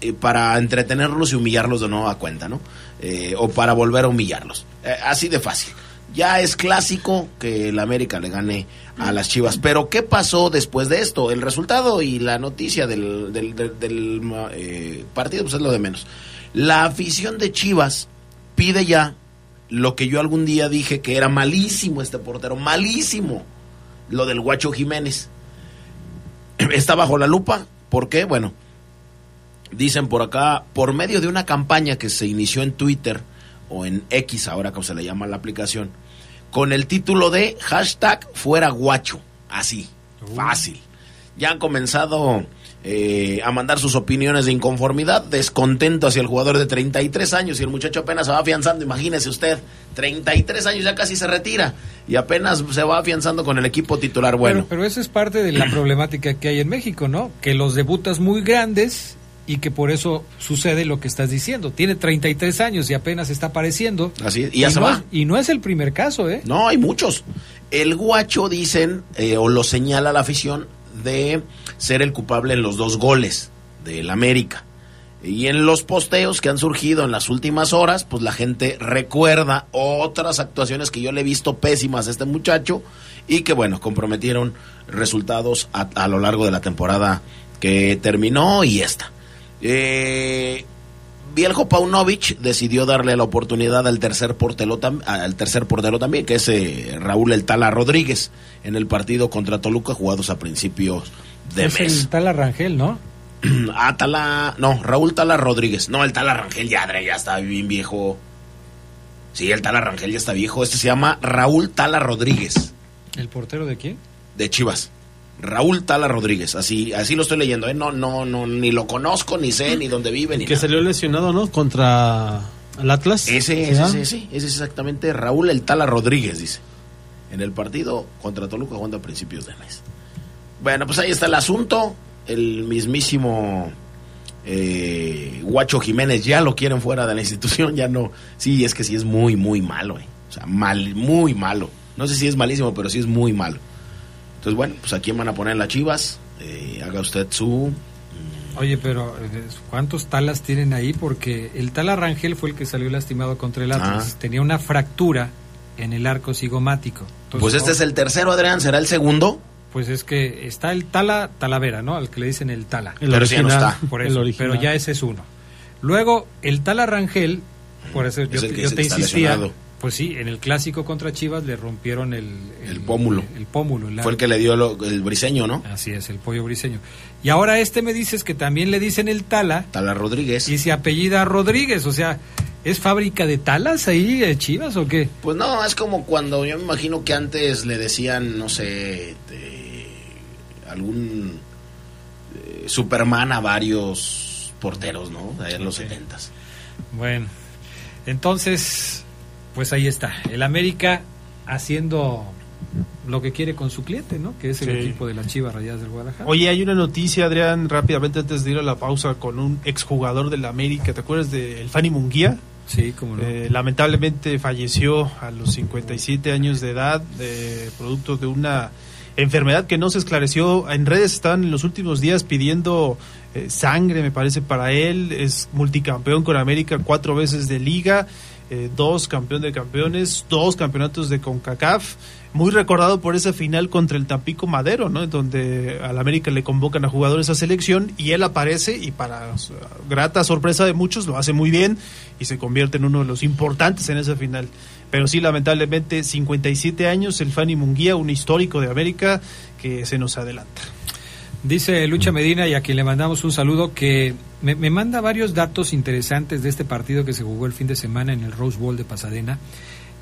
eh, para entretenerlos y humillarlos de nueva cuenta, ¿no? Eh, o para volver a humillarlos. Eh, así de fácil. Ya es clásico que el América le gane a las Chivas. Pero ¿qué pasó después de esto? El resultado y la noticia del, del- eh, partido pues es lo de menos. La afición de Chivas pide ya lo que yo algún día dije que era malísimo este portero, malísimo, lo del Guacho Jiménez. Está bajo la lupa. ¿Por qué? Bueno, dicen por acá, por medio de una campaña que se inició en Twitter o en X, ahora como se le llama la aplicación, con el título de hashtag fuera guacho. Así, fácil. Ya han comenzado eh, a mandar sus opiniones de inconformidad, descontento hacia el jugador de 33 años y el muchacho apenas se va afianzando, imagínese usted, 33 años ya casi se retira y apenas se va afianzando con el equipo titular bueno. Pero, pero eso es parte de la problemática que hay en México, ¿no? Que los debutas muy grandes y que por eso sucede lo que estás diciendo. Tiene 33 años y apenas está apareciendo. Así es, y ya se no va. es- y no es el primer caso, ¿eh? No, hay muchos. El guacho, dicen, eh, o lo señala la afición, de ser el culpable en los dos goles del América. Y en los posteos que han surgido en las últimas horas, pues la gente recuerda otras actuaciones que yo le he visto pésimas a este muchacho y que, bueno, comprometieron resultados a, a lo largo de la temporada que terminó y esta. Eh, Bielko Paunovic decidió darle la oportunidad al tercer portero, al tercer portero también, que es eh, Raúl El Tala Rodríguez, en el partido contra Toluca, jugados a principios de es mes. el tal Arrangel, ¿no? Ah, Tala, no, Raúl Tala Rodríguez. No, el Tala Rangel ya, ya está bien viejo. Sí, el Tala Rangel ya está viejo. Este se llama Raúl Tala Rodríguez, ¿El portero de quién? de Chivas. Raúl Tala Rodríguez, así, así lo estoy leyendo, ¿eh? No, no, no, ni lo conozco, ni sé, ni dónde vive, ni Que nada. salió lesionado, ¿no? Contra el Atlas. Ese, ese, ¿Ya? ese, ese, ese es exactamente Raúl El Tala Rodríguez, dice. En el partido contra Toluca jugando a principios de mes. Bueno, pues ahí está el asunto. El mismísimo eh, Guacho Jiménez ya lo quieren fuera de la institución, ya no. Sí, es que sí es muy, muy malo, eh. O sea, mal, muy malo. No sé si es malísimo, pero sí es muy malo. Entonces, bueno, pues aquí van a poner las chivas. Eh, haga usted su. Oye, pero eh, ¿cuántos talas tienen ahí? Porque el Tala Rangel fue el que salió lastimado contra el Atlas. Ah. Tenía una fractura en el arco cigomático. Entonces, Pues este es el tercero, Adrián. ¿Será el segundo? Pues es que está el Tala Talavera, ¿no? Al que le dicen el Tala. El Pero sí ya no original. está. Por el eso, original. pero ya ese es uno. Luego, el Tala Rangel, por eso yo, te- yo insistía, lesionado. Pues sí, en el clásico contra Chivas le rompieron el... El pómulo. El, pómulo. Fue el que le dio lo- el briseño, ¿no? Así es, el pollo briseño. Y ahora este me dices que también le dicen el Tala Tala Rodríguez. y se apellida Rodríguez, o sea, ¿es fábrica de talas ahí, eh, Chivas o qué? Pues no, es como cuando yo me imagino que antes le decían, no sé, de algún eh, Superman a varios porteros, ¿no? Allá en los setentas. Bueno, entonces, pues ahí está, el América haciendo lo que quiere con su cliente, ¿no? Que es el Sí. equipo de las Chivas Rayadas del Guadalajara. Oye, hay una noticia, Adrián, rápidamente antes de ir a la pausa con un exjugador de la América. ¿Te acuerdas del Fanny Munguía? Sí, como no. Eh, lamentablemente falleció a los 57 años de edad, de, producto de una enfermedad que no se esclareció. En redes están en los últimos días pidiendo eh, sangre, me parece, para él. Es multicampeón con América, cuatro veces de liga, eh, dos campeón de campeones, dos campeonatos de CONCACAF. Muy recordado por esa final contra el Tampico Madero, ¿no? Donde al América le convocan a jugadores a selección y él aparece y para grata sorpresa de muchos lo hace muy bien y se convierte en uno de los importantes en esa final. Pero sí, lamentablemente, 57 años, el Fanny Munguía, un histórico de América que se nos adelanta. Dice Lucha Medina, y a quien le mandamos un saludo, que me, me manda varios datos interesantes de este partido que se jugó el fin de semana en el Rose Bowl de Pasadena.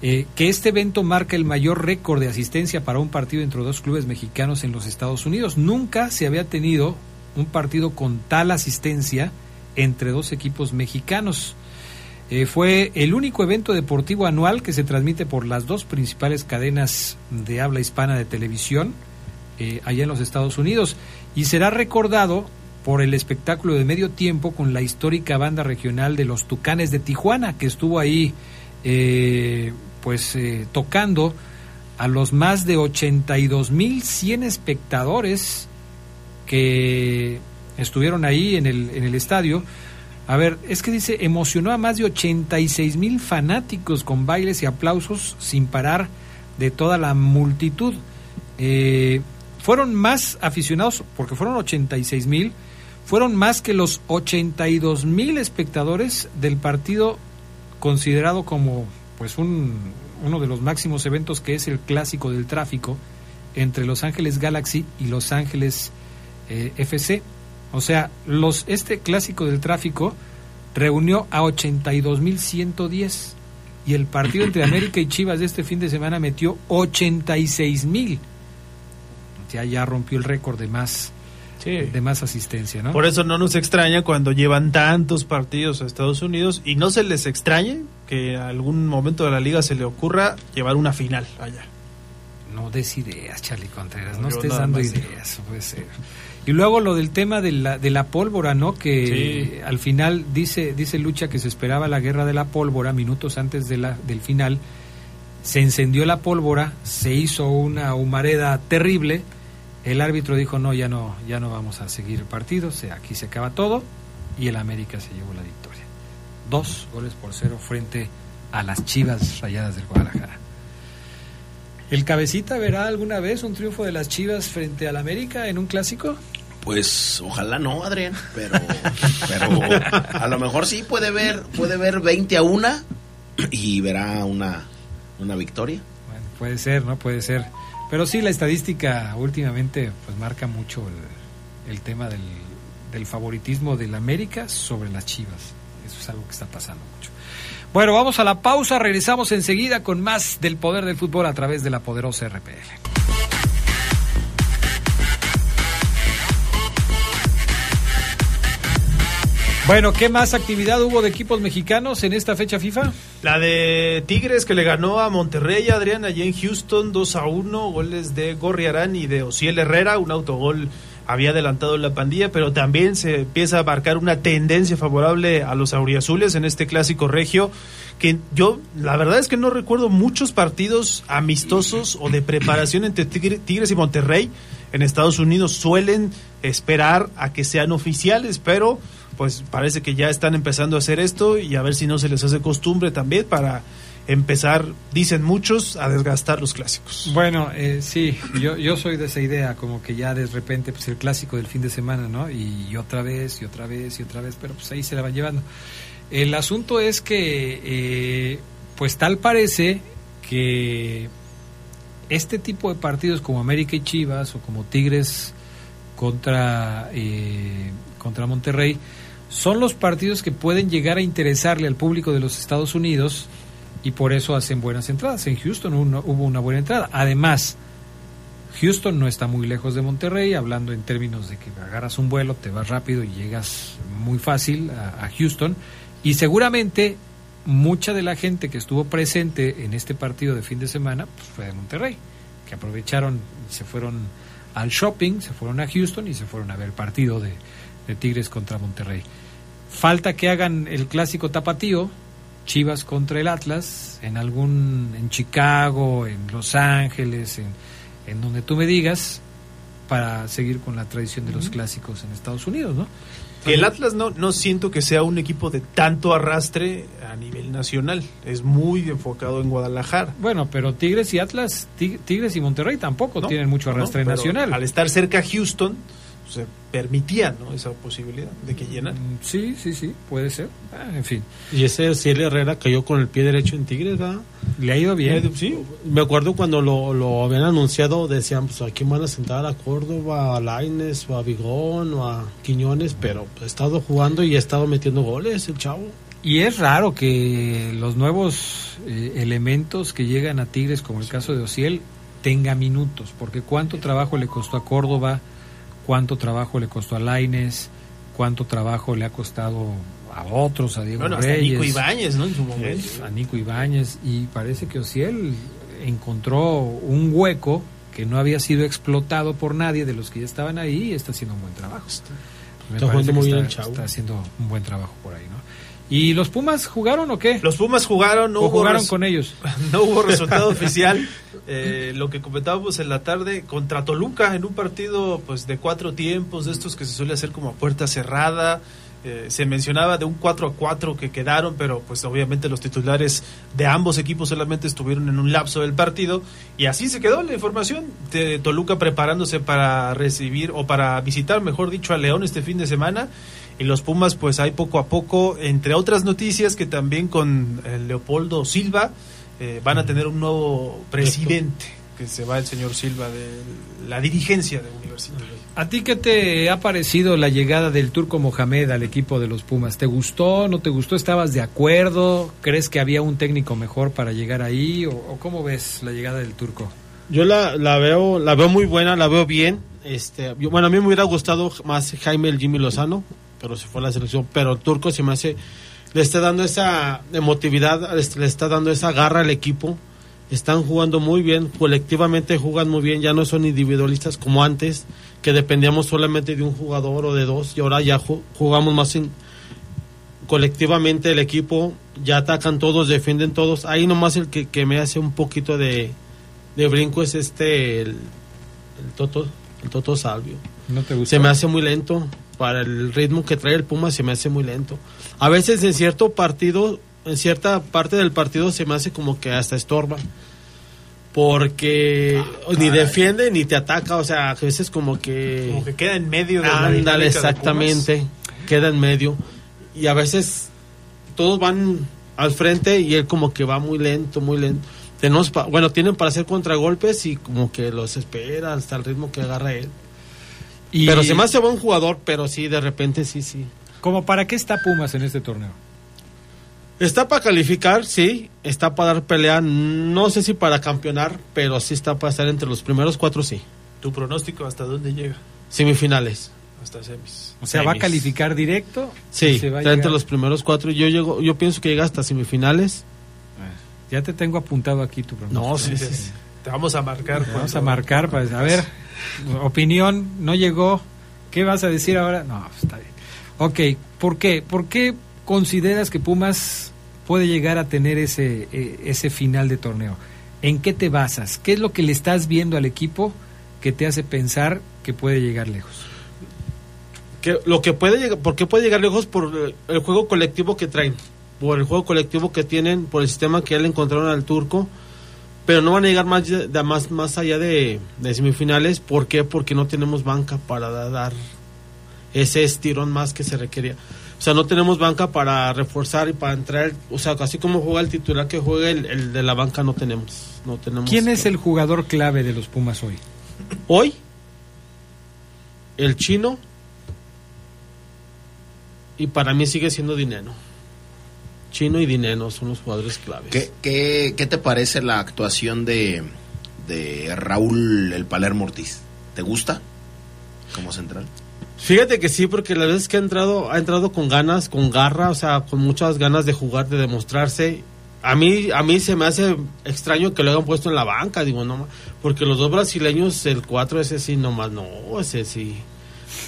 eh, que este evento marca el mayor récord de asistencia para un partido entre dos clubes mexicanos en los Estados Unidos. Nunca se había tenido un partido con tal asistencia entre dos equipos mexicanos. Eh, fue el único evento deportivo anual que se transmite por las dos principales cadenas de habla hispana de televisión eh, allá en los Estados Unidos y será recordado por el espectáculo de medio tiempo con la histórica banda regional de los Tucanes de Tijuana que estuvo ahí eh, pues eh, tocando a los más de 82.100 espectadores que estuvieron ahí en el, en el estadio. A ver, es que dice, emocionó a más de 86 mil fanáticos con bailes y aplausos sin parar de toda la multitud. Eh, fueron más aficionados, porque fueron 86 mil, fueron más que los 82 mil espectadores del partido considerado como pues un, uno de los máximos eventos que es el clásico del tráfico entre Los Ángeles Galaxy y Los Ángeles eh, FC. O sea, los, este clásico del tráfico reunió a 82.110 y el partido entre América y Chivas de este fin de semana metió 86.000. Ya, ya rompió el récord de más, de más asistencia, ¿no? Por eso no nos extraña cuando llevan tantos partidos a Estados Unidos y no se les extrañe que en algún momento de la liga se le ocurra llevar una final allá. No des ideas, Charlie Contreras, no, estés dando ideas, puede ser. Y luego lo del tema de la, de la pólvora, ¿no? Que Sí. al final dice, dice Lucha que se esperaba la guerra de la pólvora minutos antes de la, del final. Se encendió la pólvora, se hizo una humareda terrible. El árbitro dijo, no, ya no, ya no vamos a seguir el partido, o sea, aquí se acaba todo. y el América se llevó la victoria. Dos goles por cero frente a las Chivas Rayadas del Guadalajara. ¿El Cabecita verá alguna vez un triunfo de las Chivas frente al América en un clásico? Pues ojalá no, Adrián, pero, pero a lo mejor sí puede ver, puede ver 20 a 1 y verá una, una victoria. Bueno, puede ser, ¿no? Puede ser. Pero sí, la estadística últimamente pues marca mucho el, tema del, del favoritismo del América sobre las Chivas. Eso es algo que está pasando mucho. Bueno, vamos a la pausa, regresamos enseguida con más del poder del fútbol a través de la poderosa RPL. Bueno, ¿qué más actividad hubo de equipos mexicanos en esta fecha FIFA? La de Tigres que le ganó a Monterrey, Adrián, allí en Houston, 2 a 1, goles de Gorriarán y de Ociel Herrera, un autogol había adelantado la pandilla, pero también se empieza a marcar una tendencia favorable a los auriazules en este clásico regio, que yo la verdad es que no recuerdo muchos partidos amistosos o de preparación entre Tigres y Monterrey. En Estados Unidos suelen esperar a que sean oficiales, pero pues parece que ya están empezando a hacer esto y a ver si no se les hace costumbre también para empezar, dicen muchos, a desgastar los clásicos. Bueno, eh, sí, yo, yo soy de esa idea, como que ya de repente pues el clásico del fin de semana, ¿no? Y, otra vez, y otra vez, y otra vez, pero pues ahí se la van llevando. El asunto es que, eh, pues tal parece que este tipo de partidos como América y Chivas o como Tigres contra, eh, contra Monterrey, son los partidos que pueden llegar a interesarle al público de los Estados Unidos y por eso hacen buenas entradas. En Houston hubo una buena entrada. Además, Houston no está muy lejos de Monterrey, hablando en términos de que agarras un vuelo, te vas rápido y llegas muy fácil a, Houston. Y seguramente mucha de la gente que estuvo presente en este partido de fin de semana pues, fue de Monterrey, que aprovecharon se fueron al shopping, se fueron a Houston y se fueron a ver el partido de Tigres contra Monterrey. Falta que hagan el clásico tapatío, Chivas contra el Atlas, en algún, en Chicago, en Los Ángeles, en, en donde tú me digas, para seguir con la tradición de los clásicos en Estados Unidos, ¿no? El Atlas no, no siento que sea un equipo de tanto arrastre a nivel nacional. Es muy enfocado en Guadalajara. Bueno, pero Tigres y Atlas, Tigres y Monterrey tampoco tienen mucho arrastre nacional. Al estar cerca Houston, se permitía ¿no? esa posibilidad de que llenan. Mm, sí, sí, sí, puede ser. Ah, en fin. Y ese Ciel Herrera cayó con el pie derecho en Tigres, ¿verdad? Le ha ido bien. Sí, me acuerdo cuando lo, lo habían anunciado, decían, pues aquí van a sentar a Córdoba, a Laines, o a Vigón, o a Quiñones, pero ha estado jugando y ha estado metiendo goles el chavo. Y es raro que los nuevos eh, elementos que llegan a Tigres, como el caso de Ociel, tenga minutos, porque cuánto trabajo le costó a Córdoba, cuánto trabajo le costó a Laines, cuánto trabajo le ha costado a otros, a Diego Reyes. A Nico Ibáñez, ¿no? En su momento. A Nico Ibáñez. Y parece que Ociel encontró un hueco que no había sido explotado por nadie de los que ya estaban ahí y está haciendo un buen trabajo. está, muy bien, está haciendo un buen trabajo por ahí, ¿no? ¿Y los Pumas jugaron o qué? Los Pumas jugaron, no jugaron con ellos. No hubo resultado oficial. Eh, lo que comentábamos en la tarde contra Toluca en un partido pues de cuatro tiempos, de estos que se suele hacer como a puerta cerrada. Eh, se mencionaba de un 4 a 4 que quedaron, pero pues obviamente los titulares de ambos equipos solamente estuvieron en un lapso del partido y así se quedó la información de Toluca preparándose para recibir o para visitar, mejor dicho, a León este fin de semana y los Pumas pues hay poco a poco, entre otras noticias que también con eh, Leopoldo Silva eh, van a tener un nuevo presidente, que se va el señor Silva de la dirigencia de Universidad. ¿A ti qué te ha parecido la llegada del turco Mohamed al equipo de los Pumas? ¿Te gustó? ¿No te gustó? ¿Estabas de acuerdo? ¿Crees que había un técnico mejor para llegar ahí? ¿O, cómo ves la llegada del turco? Yo la, la, veo la veo muy buena, la veo bien. Este, bueno, a mí me hubiera gustado más Jaime el Jimmy Lozano, pero se fue a la selección. Pero el turco se me hace, le está dando esa emotividad, le está dando esa garra al equipo. Están jugando muy bien, colectivamente juegan muy bien, ya no son individualistas como antes, que dependíamos solamente de un jugador o de dos, y ahora ya jugamos más colectivamente el equipo, ya atacan todos, defienden todos. Ahí nomás el que, que me hace un poquito de, de brinco es este, el, el Toto, el Toto Salvio. ¿No te Se me hace muy lento para el ritmo que trae el Puma se me hace muy lento. A veces en cierto partido, en cierta parte del partido se me hace como que hasta estorba. Porque ni defiende ni te ataca, o sea, a veces como que... Como que queda en medio de la Ándale, de exactamente. Queda en medio. Y a veces todos van al frente y él como que va muy lento, muy lento. Tenemos pa- bueno, tienen para hacer contragolpes y como que los espera hasta el ritmo que agarra él. Y Pero se me hace buen jugador, pero sí, de repente sí, sí. ¿Como para qué está Pumas en este torneo? Está para calificar, sí. Está para dar pelea. No sé si para campeonar, pero sí está para estar entre los primeros cuatro, sí. ¿Tu pronóstico hasta dónde llega? Semifinales. Hasta semis. O sea, va a calificar directo. Sí, se va está entre los primeros cuatro. Yo llego, yo pienso que llega hasta semifinales. Ya te tengo apuntado aquí tu pronóstico. No, sí, sí, sí. Te vamos a marcar. Te Vamos a marcar para a ver. Opinión, no llegó. ¿Qué vas a decir ahora? No, está bien. Ok, ¿por qué? ¿Por qué consideras que Pumas puede llegar a tener ese, eh, ese final de torneo? ¿En qué te basas? ¿Qué es lo que le estás viendo al equipo que te hace pensar que puede llegar lejos? que lo que puede llegar, ¿por qué puede llegar lejos? Por el juego colectivo que traen, por el juego colectivo que tienen, por el sistema que ya le encontraron al turco, pero no van a llegar más, de- más, más allá de, de semifinales. ¿Por qué? Porque no tenemos banca para da- dar ese estirón más que se requería. O sea, no tenemos banca para reforzar y para entrar, o sea, así como juega el titular que juega el, el de la banca no tenemos, no tenemos. ¿Quién es el jugador clave de los Pumas hoy? Hoy, el chino, y para mí sigue siendo Dinero. Chino y Dinero son los jugadores claves. ¿Qué, qué, qué te parece la actuación de, de Raúl el Palermo Ortiz? ¿Te gusta como central? Fíjate que sí, porque las veces que ha entrado, ha entrado con ganas, con garra, o sea, con muchas ganas de jugar, de demostrarse. A mí, a mí se me hace extraño que lo hayan puesto en la banca, digo, no, porque los dos brasileños, el 4 ese sí, nomás no, ese sí.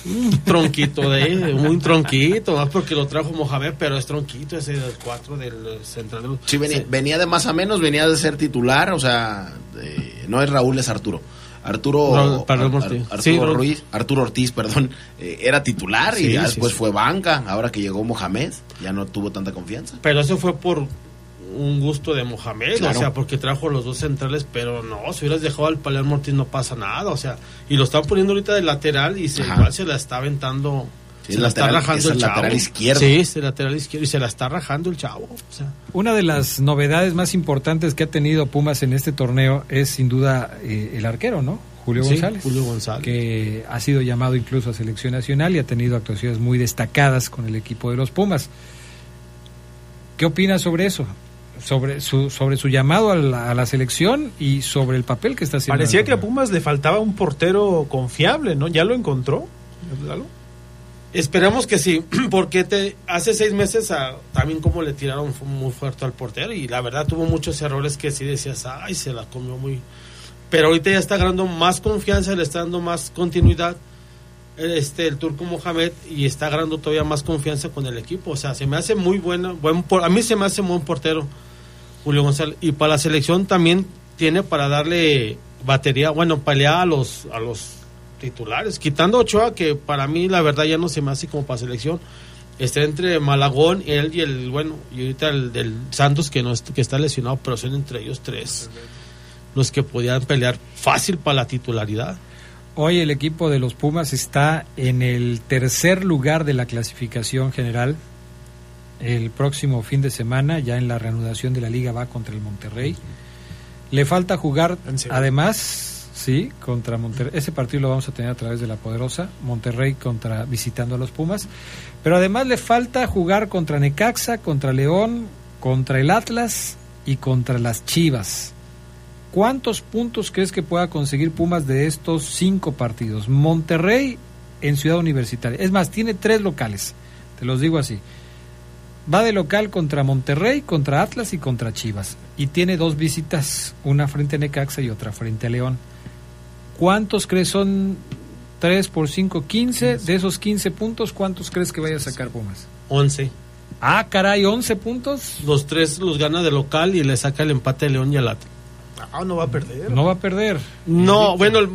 Un tronquito de, muy tronquito, más porque lo trajo Mohamed, pero es tronquito ese del 4 del central. del- Sí, venía, Sí. venía de más a menos, venía de ser titular, o sea, de- no es Raúl, es Arturo. Arturo, Ar-. Arturo Sí. Ruiz, Arturo Ortiz, perdón, eh, era titular y Sí, después fue banca. Ahora que llegó Mohamed, ya no tuvo tanta confianza. Pero eso fue por un gusto de Mohamed, Claro. o sea, porque trajo los dos centrales, pero no, si hubieras dejado al Palermo Ortiz no pasa nada, o sea, y lo están poniendo ahorita de lateral y se, igual se la está aventando, Sí, se la lateral- está rajando el chavo. lateral izquierdo. Sí, es el lateral izquierdo y se la está rajando el chavo, o sea. Una de las novedades más importantes que ha tenido Pumas en este torneo es sin duda eh, el arquero, ¿no? Julio Sí, González. Julio González. Que ha sido llamado incluso a selección nacional y ha tenido actuaciones muy destacadas con el equipo de los Pumas. ¿Qué opinas sobre eso? Sobre su, sobre su llamado a la, a la selección y sobre el papel que está haciendo. Parecía que a. Pumas le faltaba un portero confiable, ¿no? ¿Ya lo encontró? Lalo? Esperamos que sí, porque te, hace seis meses a- también como le tiraron muy fuerte al portero y la verdad tuvo muchos errores que sí decías, ay, se la comió muy... Pero ahorita ya está ganando más confianza, le está dando más continuidad este el turco Mohamed y está ganando todavía más confianza con el equipo. O sea, se me hace muy bueno, buen por- a mí se me hace buen portero Julio González. Y para la selección también tiene para darle batería, bueno, pelea a los, a los titulares. Quitando Ochoa, que para mí la verdad ya no se me hace como para selección. Está entre Malagón, él y el, bueno, y ahorita el del Santos que, no es- que está lesionado, pero son entre ellos tres los que podían pelear fácil para la titularidad. Hoy el equipo de los Pumas está en el tercer lugar de la clasificación general. El próximo fin de semana, ya en la reanudación de la liga, va contra el Monterrey. Le falta jugar, además, sí, contra Monterrey. Ese partido lo vamos a tener a través de la Poderosa. Monterrey contra visitando a los Pumas. Pero además le falta jugar contra Necaxa, contra León, contra el Atlas y contra las Chivas. ¿Cuántos puntos crees que pueda conseguir Pumas de estos cinco partidos? Monterrey en Ciudad Universitaria. Es más, tiene tres locales. Te los digo así. Va de local contra Monterrey, contra Atlas y contra Chivas. Y tiene dos visitas, una frente a Necaxa y otra frente a León. ¿Cuántos crees son 3 por 5, 15? De esos 15 puntos, ¿cuántos crees que vaya a sacar Pumas? 11. Ah, caray, 11 puntos. Los tres los gana de local y le saca el empate a León y al Atlas. Ah, no va a perder. No va a perder. No, bueno, el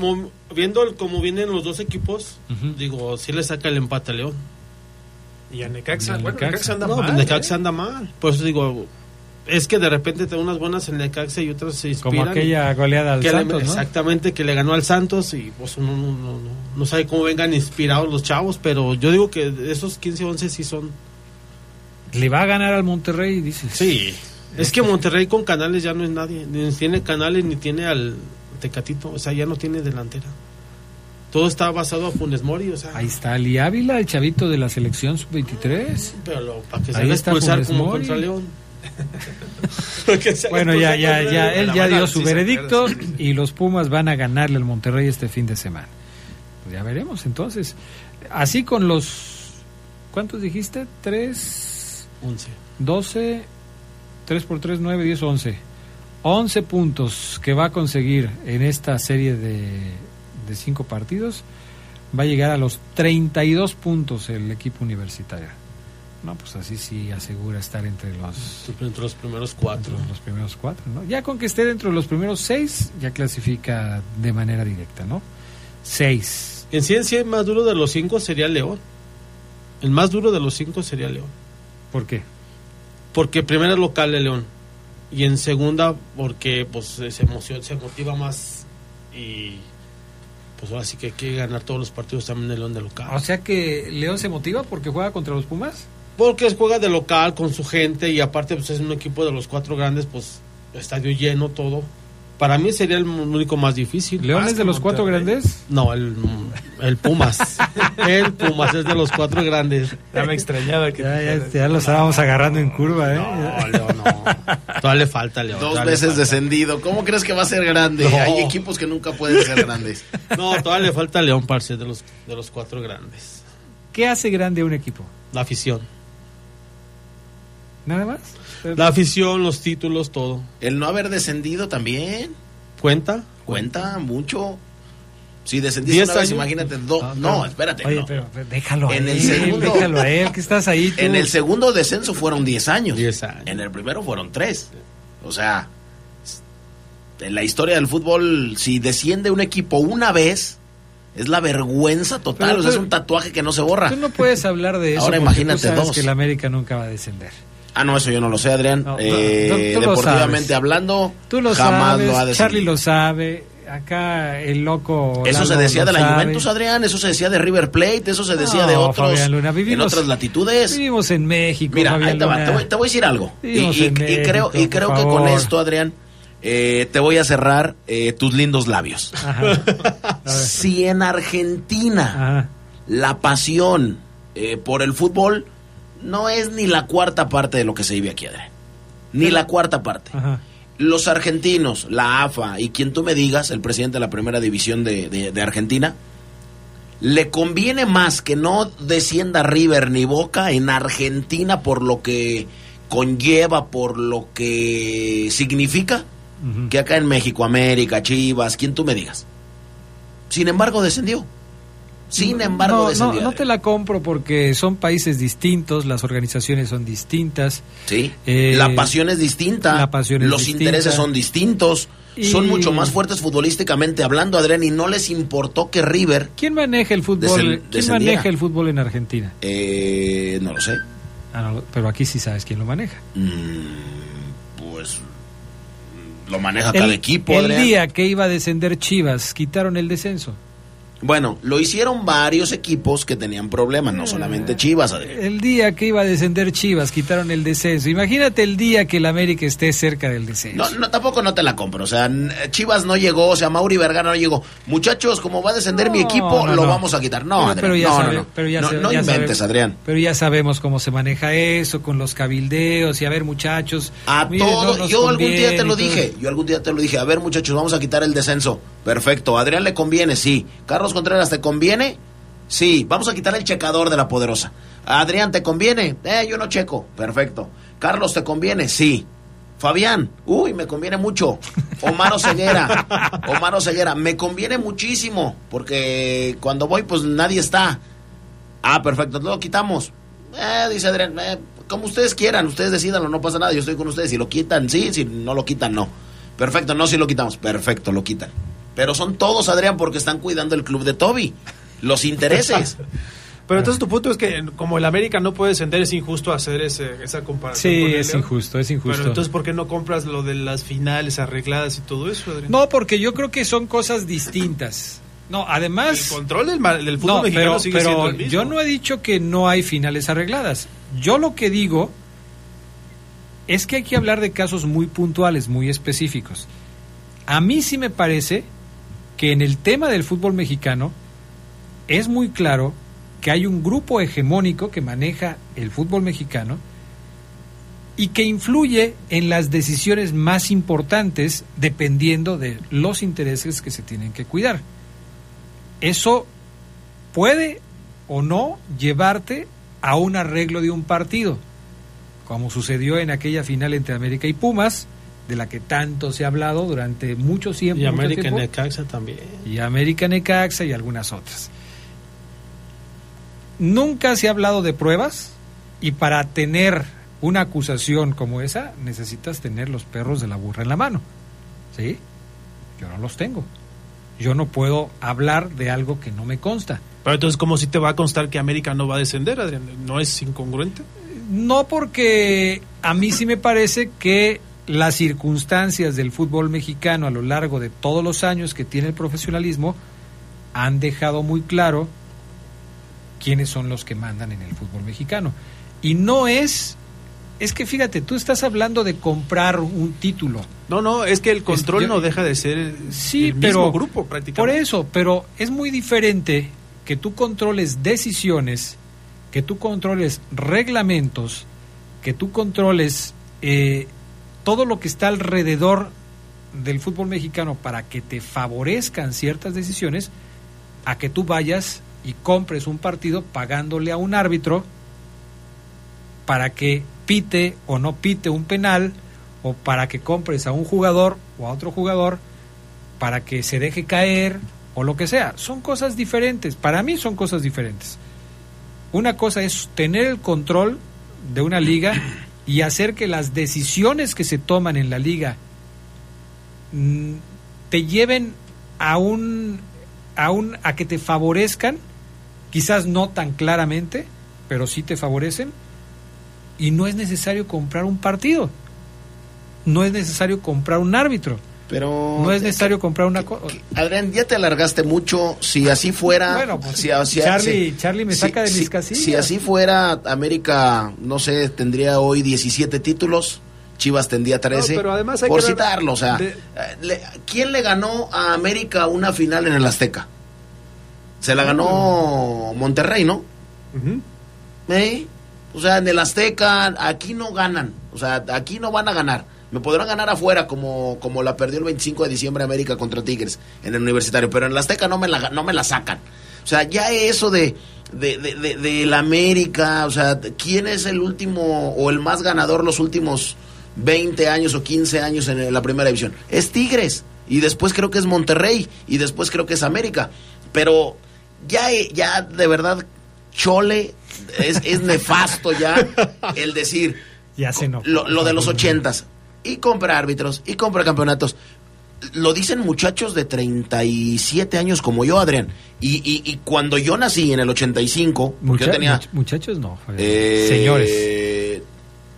viendo el- cómo vienen los dos equipos, digo, sí le saca el empate a León. Y a Necaxa, bueno, Necaxa. Necaxa anda no, mal. pues Necaxa ¿eh? anda mal. Por eso digo, es que de repente te da unas buenas en Necaxa y otras se inspiran. Como aquella goleada al que le- Santos, ¿no? Exactamente, que le ganó al Santos y pues uno no, no, no- no sabe cómo vengan inspirados los chavos, pero yo digo que esos 15 11 sí son... Le va a ganar al Monterrey, dices. Sí. Es que Monterrey con Canales ya no es nadie, ni tiene Canales ni tiene al Tecatito, o sea, ya no tiene delantera. Todo está basado a Funes Mori, o sea... Ahí está Ali Ávila, el chavito de la selección sub-23. Pero lo- para que se Ahí haga está expulsar Funes como Mori. contra León. Bueno, ya, ya, ya, él ya dio su sí veredicto y los Pumas van a ganarle al Monterrey este fin de semana. Pues ya veremos entonces. Así con los... ¿Cuántos dijiste? Tres... 11. 12, 3 por 3, 9, 10, 11. 11 puntos que va a conseguir en esta serie de, de cinco partidos. Va a llegar a los 32 puntos el equipo universitario. No, pues así sí asegura estar entre los, Entre los primeros cuatro. entre los primeros cuatro, ¿no? Ya con que esté dentro de los primeros seis, ya clasifica de manera directa, ¿no? Seis. En sí, el más duro de los cinco sería León. El más duro de los cinco sería León. ¿Por qué? Porque primero es local de León. Y en segunda, porque pues se emociona, se motiva más. Y pues ahora sí que hay que ganar todos los partidos también de León de local. O sea que León se motiva porque juega contra los Pumas. Porque juega de local con su gente y aparte pues es un equipo de los cuatro grandes, pues estadio lleno, todo. Para mí sería el único más difícil. ¿León es de los cuatro grandes? No, el, el Pumas. el Pumas es de los cuatro grandes. Ya me extrañaba que... Ya, ya, ya lo estábamos agarrando en curva, ¿eh? No, León, no. Todavía le falta, León. Dos veces falta. descendido. ¿Cómo crees que va a ser grande? No. Hay equipos que nunca pueden ser grandes. No, todavía le falta León para ser de los, de los cuatro grandes. ¿Qué hace grande a un equipo? La afición. ¿Nada más? La afición, los títulos, todo. El no haber descendido también ¿Cuenta? cuenta mucho. Si descendiste ¿Diez una vez, años? imagínate. do- No, no, espérate. Oye, no. pero, pero déjalo En a el segundo- déjalo a él, que estás ahí tú. En el segundo descenso fueron 10 años. Diez años. En el primero fueron 3. O sea, en la historia del fútbol, si desciende un equipo una vez, es la vergüenza total. Pero o sea, es un tatuaje que no se borra. Tú no puedes hablar de eso Ahora imagínate tú sabes dos. que el América nunca va a descender. Ah, no, eso yo no lo sé, Adrián. No, Eh, tú deportivamente hablando, Tú lo jamás sabes, lo ha. Charlie lo sabe, acá el loco... Eso se decía de la sabe. Juventus, Adrián, eso se decía de River Plate, eso se decía No, de otros Luna, en vivimos- otras latitudes. Vivimos en México, Mira, ahí te, va, te voy, te voy a decir algo. Y, Vivimos creo, y creo que con esto, Adrián, eh, te voy a cerrar eh, tus lindos labios. Ajá. Si en Argentina Ajá. la pasión eh, por el fútbol no es ni la cuarta parte de lo que se vive aquí, Adrián. Ni la cuarta parte. Ajá. Los argentinos, la AFA y quien tú me digas, el presidente de la primera división de, de- de Argentina, le conviene más que no descienda River ni Boca en Argentina por lo que conlleva, por lo que significa, que acá en México, América, Chivas, quien tú me digas. Sin embargo, descendió. Sin embargo, no, no, descendió. no te la compro porque son países distintos, las organizaciones son distintas. Sí. Eh, la pasión es distinta. la pasión es Los distinta. intereses son distintos. Y- Son mucho más fuertes futbolísticamente hablando, Adrián, y no les importó que River, ¿Quién maneja el fútbol? ¿Quién maneja el fútbol en Argentina? eh, no lo sé, Ah, no, pero aquí sí sabes quién lo maneja. Mm, pues lo maneja cada equipo, el Adrián. día que iba a descender Chivas, quitaron el descenso. Bueno, lo hicieron varios equipos que tenían problemas, no solamente Chivas, Adrián. El día que iba a descender Chivas, quitaron el descenso. Imagínate el día que el América esté cerca del descenso. No, no, tampoco no te la compro. O sea, Chivas no llegó, o sea, Mauri Vergara no llegó. Muchachos, como va a descender mi equipo, no, lo vamos a quitar. No, Pero- Adrián, pero ya no, sabe- no, no. pero ya no, se- no ya inventes, Adrián. Pero ya sabemos cómo se maneja eso, con los cabildeos y a ver, muchachos. A miren, todo, no nos yo algún día te lo dije, yo algún día te lo dije, a ver muchachos, vamos a quitar el descenso. Perfecto, ¿A Adrián le conviene, sí. Carlos Contreras, ¿te conviene? Sí, vamos a quitar el checador de la poderosa. ¿A Adrián, ¿te conviene? Eh, yo no checo. Perfecto. Carlos, ¿te conviene? Sí. Fabián, uy, me conviene mucho. Omar Ceguera, Omar Ceguera, me conviene muchísimo, porque cuando voy, pues nadie está. Ah, perfecto, lo quitamos. Eh, dice Adrián, eh, como ustedes quieran, ustedes decidanlo, no pasa nada, yo estoy con ustedes. Si lo quitan, sí, si no lo quitan, no. Perfecto, no, si lo quitamos. Perfecto, lo quitan. Pero son todos, Adrián, porque están cuidando el club de Toby. Los intereses. Pero entonces tu punto es que como el América no puede descender, es injusto hacer ese, esa comparación. Sí, con el es León. injusto, es injusto. Pero entonces, ¿por qué no compras lo de las finales arregladas y todo eso, Adrián? No, porque yo creo que son cosas distintas. No, el además... control del, del fútbol No, mexicano pero, sigue pero siendo el mismo. yo no he dicho que no hay finales arregladas. Yo lo que digo es que hay que hablar de casos muy puntuales, muy específicos. A mí sí me parece que en el tema del fútbol mexicano es muy claro que hay un grupo hegemónico que maneja el fútbol mexicano y que influye en las decisiones más importantes dependiendo de los intereses que se tienen que cuidar. Eso puede o no llevarte a un arreglo de un partido, como sucedió en aquella final entre América y Pumas, de la que tanto se ha hablado durante mucho tiempo. Y América Necaxa también. y América Necaxa y algunas otras. Nunca se ha hablado de pruebas y para tener una acusación como esa necesitas tener los perros de la burra en la mano. ¿Sí? Yo no los tengo. Yo no puedo hablar de algo que no me consta. Pero entonces, ¿cómo si te va a constar que América no va a descender, Adrián? ¿No es incongruente? No porque a mí sí me parece que las circunstancias del fútbol mexicano a lo largo de todos los años que tiene el profesionalismo han dejado muy claro quiénes son los que mandan en el fútbol mexicano. Y no es, es que fíjate, tú estás hablando de comprar un título. No, no, es que el control yo- no deja de ser el, Sí, el pero mismo grupo prácticamente. Por eso, pero es muy diferente que tú controles decisiones, que tú controles reglamentos, que tú controles eh, todo lo que está alrededor del fútbol mexicano para que te favorezcan ciertas decisiones, a que tú vayas y compres un partido pagándole a un árbitro para que pite o no pite un penal, o para que compres a un jugador o a otro jugador para que se deje caer o lo que sea. Son cosas diferentes. Para mí son cosas diferentes. Una cosa es tener el control de una liga y hacer que las decisiones que se toman en la liga mm, te lleven a un a un a que te favorezcan, quizás no tan claramente, pero sí te favorecen y no es necesario comprar un partido. No es necesario comprar un árbitro. Pero. No es necesario comprar una cosa. Adrián, ya te alargaste mucho. Si así fuera. Bueno, pues, si, si- Charlie- si- Charlie me si- saca de si- mis casillas. Si así fuera, América, no sé, tendría hoy 17 títulos. Chivas tendría 13. No, pero además hay por que citarlo, o sea. de- eh, le- ¿Quién le ganó a América una final en el Azteca? Se la ganó Monterrey, ¿no? ¿Eh? O sea, en el Azteca, aquí no ganan. O sea, aquí no van a ganar. Me podrán ganar afuera, como, como la perdió el 25 de diciembre América contra Tigres en el universitario. Pero en el Azteca no me la, no me la sacan. O sea, ya eso de, de, de, de- del América, o sea, ¿quién es el último o el más ganador los últimos 20 años o 15 años en la primera división? Es Tigres. Y después creo que es Monterrey. Y después creo que es América. Pero ya, ya de verdad, Chole, es, es nefasto ya el decir Ya se no. lo, lo de los ochentas. Y compra árbitros, y compra campeonatos. Lo dicen muchachos de 37 años como yo, Adrián. Y, y, y cuando yo nací en el 85, porque yo Mucha- tenía... much- muchachos no. Eh, Señores.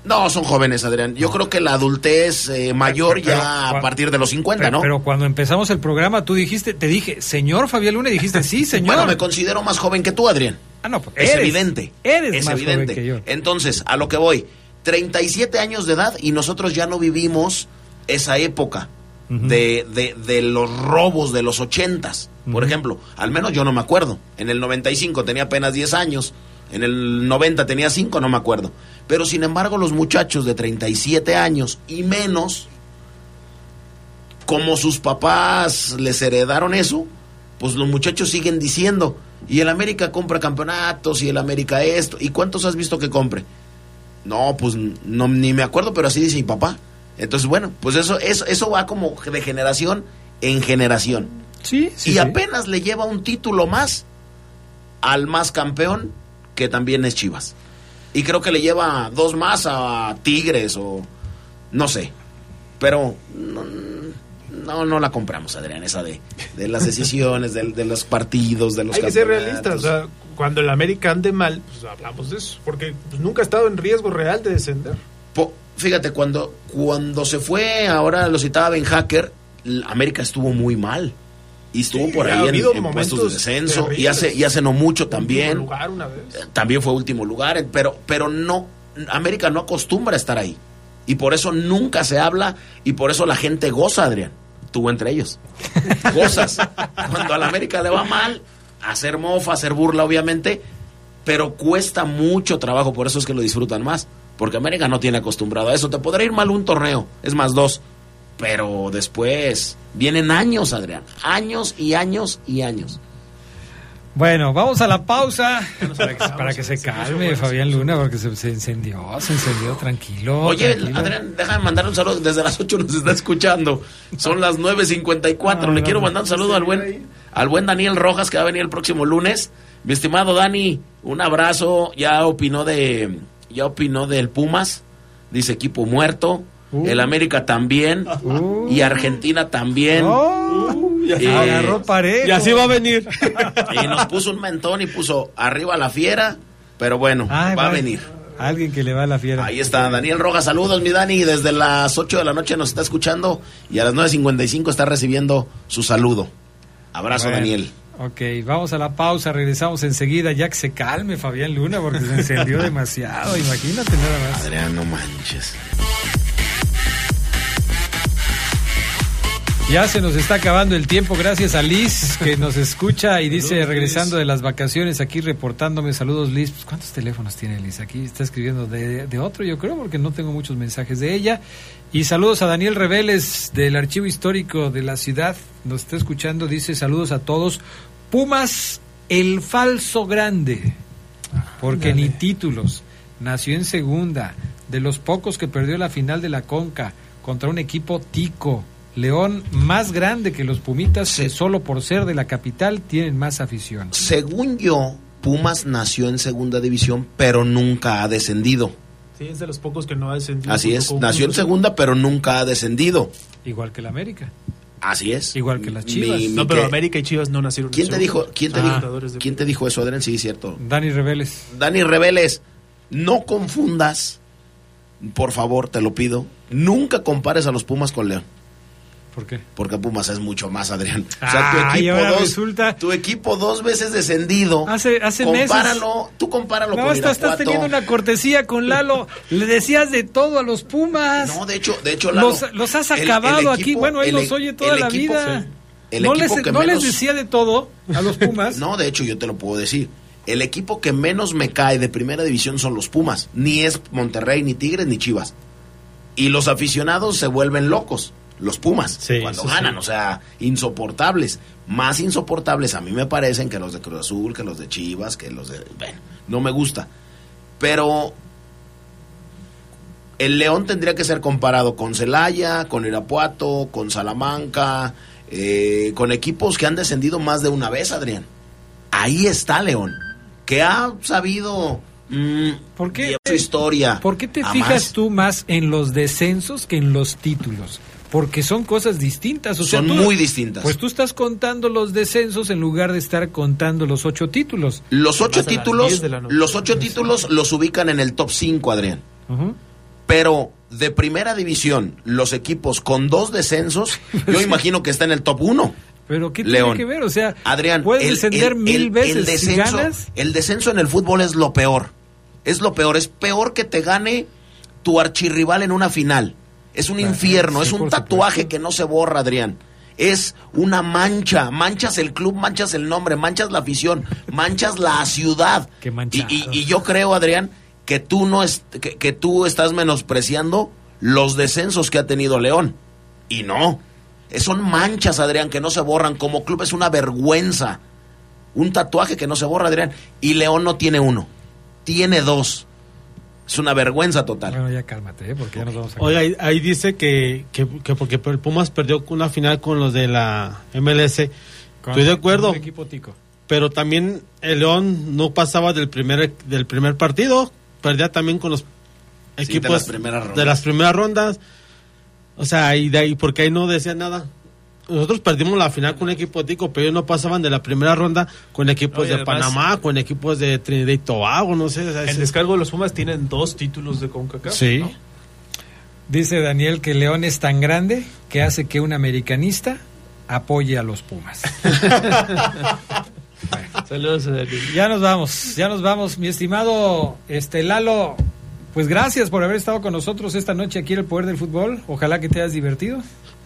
No, son jóvenes, Adrián. Yo creo que la adultez eh, mayor Pero- ya a partir de los 50, pero, ¿no? pero cuando empezamos el programa, tú dijiste, te dije, señor Fabián Luna, y dijiste, sí, señor. Bueno, me considero más joven que tú, Adrián. ah, no, pues, Es eres- evidente. Eres es más evidente. joven que yo. Entonces, a lo que voy, 37 años de edad y nosotros ya no vivimos esa época de, de, de los robos de los ochentas. Por Ujú. ejemplo, al menos yo no me acuerdo. En el 95 tenía apenas 10 años. En el 90 tenía 5, no me acuerdo. Pero sin embargo, los muchachos de 37 años y menos, como sus papás les heredaron eso, pues los muchachos siguen diciendo, y el América compra campeonatos, y el América esto, ¿y cuántos has visto que compre? No, pues no, ni me acuerdo, pero así dice mi papá. Entonces, bueno, pues eso, eso, eso va como de generación en generación. Sí, sí, y sí. apenas le lleva un título más al más campeón, que también es Chivas. Y creo que le lleva dos más a Tigres o no sé. Pero no, no, no la compramos, Adrián, esa de, de las decisiones, de, de los partidos, de los Hay que ser realistas. O sea, cuando el América ande mal, pues hablamos de eso. Porque pues, nunca ha estado en riesgo real de descender. Po- fíjate, cuando, cuando se fue, ahora lo citaba Ben Hacker, América estuvo muy mal. Y estuvo Sí, por ahí en, en puestos de descenso. Y hace, y hace no mucho también. Último lugar una vez. También fue último lugar. eh, Pero, pero no, América no acostumbra a estar ahí. Y por eso nunca se habla. Y por eso la gente goza, Adrián. Tú entre ellos. Gozas. Cuando a la América le va mal, hacer mofa, hacer burla, obviamente. Pero cuesta mucho trabajo. Por eso es que lo disfrutan más. Porque América no tiene acostumbrado a eso. Te podrá ir mal un torneo. Es más, dos. Pero después vienen años, Adrián. Años y años y años. Bueno, vamos a la pausa para que, para que se calme Fabián Luna porque se, se encendió, se encendió tranquilo. Oye, tranquilo. Adrián, déjame mandar un saludo. Desde las 8 nos está escuchando. Son las 9.54. No, Le quiero mandar un saludo al buen, al buen Daniel Rojas que va a venir el próximo lunes. Mi estimado Dani, un abrazo. Ya opinó de, ya opinó del Pumas. Dice equipo muerto. Uh. El América también. Uh. Y Argentina también. Oh, Eh, agarró parejo. Y así va a venir. y nos puso un mentón y puso arriba la fiera. Pero bueno, Ay, va a venir. Alguien que le va a la fiera. Ahí está, Daniel Rojas, saludos mi Dani, desde las 8 de la noche nos está escuchando y a las 9.55 está recibiendo su saludo. Abrazo Bueno, Daniel. Ok, vamos a la pausa, regresamos enseguida, ya que se calme Fabián Luna porque se encendió demasiado, imagínate nada más. Adrián, no manches. Ya se nos está acabando el tiempo, gracias a Liz que nos escucha y dice, regresando de las vacaciones aquí reportándome, saludos Liz, Pues, ¿cuántos teléfonos tiene Liz? Aquí está escribiendo de, de otro, yo creo, porque no tengo muchos mensajes de ella. Y saludos a Daniel Reveles del Archivo Histórico de la ciudad, nos está escuchando, dice saludos a todos. Pumas, el falso grande, porque ni títulos, nació en segunda, de los pocos que perdió la final de la Conca contra un equipo tico. León más grande que los Pumitas, Sí. que solo por ser de la capital tienen más afición. Según yo, Pumas nació en segunda división, pero nunca ha descendido. Sí, es de los pocos que no ha descendido. Así es, nació en segunda, pero nunca ha descendido. Igual que la América. Así es. Igual que las Chivas. Mi- mi No, pero que- América y Chivas no nacieron. en ¿Quién te segunda. dijo, quién te Ah. dijo, quién te dijo eso, Adrián? Sí, cierto. Dani Reveles. Dani Reveles, no confundas, por favor, te lo pido, nunca compares a los Pumas con León. ¿Por qué? Porque Pumas es mucho más, Adrián. O sea, tu equipo, dos, resulta- tu equipo dos veces descendido. Hace- hace meses- compáralo, Tú compáralo No, con estás, estás Irapuato. teniendo una cortesía con Lalo. Le decías de todo a los Pumas. No, de hecho, de hecho, Lalo, los, los has el- el acabado aquí. Bueno, él el- los oye toda la equipo- vida. sí. No les, decía de todo a los Pumas. No, de hecho, yo te lo puedo decir. El equipo que menos me cae de primera división son los Pumas. Ni es Monterrey, ni Tigres, ni Chivas. Y los aficionados se vuelven locos. Los Pumas, Sí, cuando sí, ganan, sí. o sea, insoportables. Más insoportables a mí me parecen que los de Cruz Azul, que los de Chivas, que los de... Bueno, no me gusta. Pero el León tendría que ser comparado con Celaya, con Irapuato, con Salamanca, eh, con equipos que han descendido más de una vez, Adrián. Ahí está León, que ha sabido mm, ¿Por qué? su historia. ¿Por qué te fijas más. tú más en los descensos que en los títulos? Porque son cosas distintas. O sea, Son tú- muy distintas. Pues tú estás contando los descensos en lugar de estar contando los ocho títulos. los ocho títulos, 10 de la noche. los ocho títulos los ubican en el top 5, Adrián. Pero de primera división, los equipos con dos descensos, yo imagino que está en el top 1. Pero ¿qué León. tiene que ver? O sea, Adrián, puedes el- descender el- mil el- veces el si ganas. el descenso en el fútbol es lo peor. Es lo peor. Es peor que te gane tu archirrival en una final. Es un infierno, sí, es un tatuaje supuesto. que no se borra, Adrián. Es una mancha, manchas el club, manchas el nombre, manchas la afición, manchas la ciudad. Qué y, y- y yo creo, Adrián, que tú no es, que, que tú estás menospreciando los descensos que ha tenido León. Y no, son manchas, Adrián, que no se borran. Como club es una vergüenza. Un tatuaje que no se borra, Adrián. Y León no tiene uno, tiene dos. Es una vergüenza total. Bueno, ya cálmate, ¿eh? porque ya nos vamos a... Oiga, ahí, ahí dice que, que, que porque el Pumas perdió una final con los de la MLS. Con- Estoy de acuerdo, con equipo tico. pero también el León no pasaba del primer del primer partido, perdía también con los de equipos las primeras rondas. de las primeras rondas. O sea, y de ahí porque ahí no decía nada. Nosotros perdimos la final con un equipo tico, pero ellos no pasaban de la primera ronda con equipos de además- Panamá, con equipos de Trinidad y Tobago, no sé. o sea, En es- descargo de los Pumas tienen dos títulos de CONCACAF. Sí. ¿no? Dice Daniel que León es tan grande que hace que un americanista apoye a los Pumas. Saludos a Daniel. Ya nos vamos, ya nos vamos, mi estimado este Lalo. Pues gracias por haber estado con nosotros esta noche aquí en el Poder del Fútbol. Ojalá que te hayas divertido.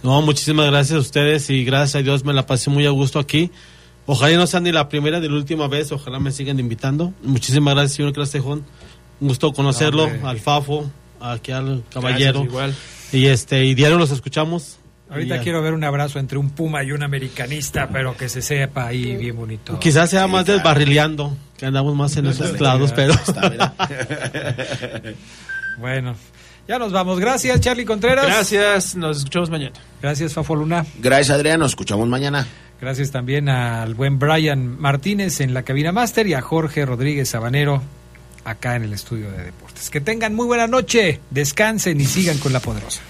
No, muchísimas gracias a ustedes y gracias a Dios me la pasé muy a gusto aquí. Ojalá no sea ni la primera ni la última vez, ojalá me sigan invitando. Muchísimas gracias, señor Crastejón. Un gusto conocerlo, Hombre. al Fafo, aquí al caballero. Gracias, igual. Y este, y diario los escuchamos. Ahorita quiero ver un abrazo entre un Puma y un americanista, pero que se sepa ahí bien bonito. Quizás sea más desbarrileando, que andamos más en esos lados, pero. Está. Bueno, ya nos vamos. Gracias, Charlie Contreras. Gracias, nos escuchamos mañana. Gracias, Fafo Luna. Gracias, Adrián. Nos escuchamos mañana. Gracias también al buen Brian Martínez en la cabina máster y a Jorge Rodríguez Sabanero acá en el estudio de deportes. Que tengan muy buena noche, descansen y sigan con la poderosa.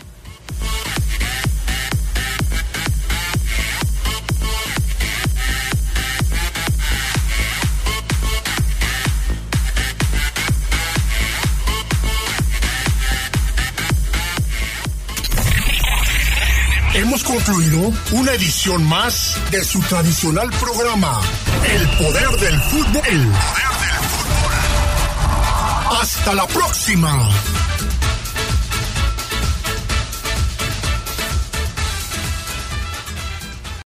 Hemos concluido una edición más de su tradicional programa, El Poder del Fútbol. El Poder del Fútbol. Hasta la próxima.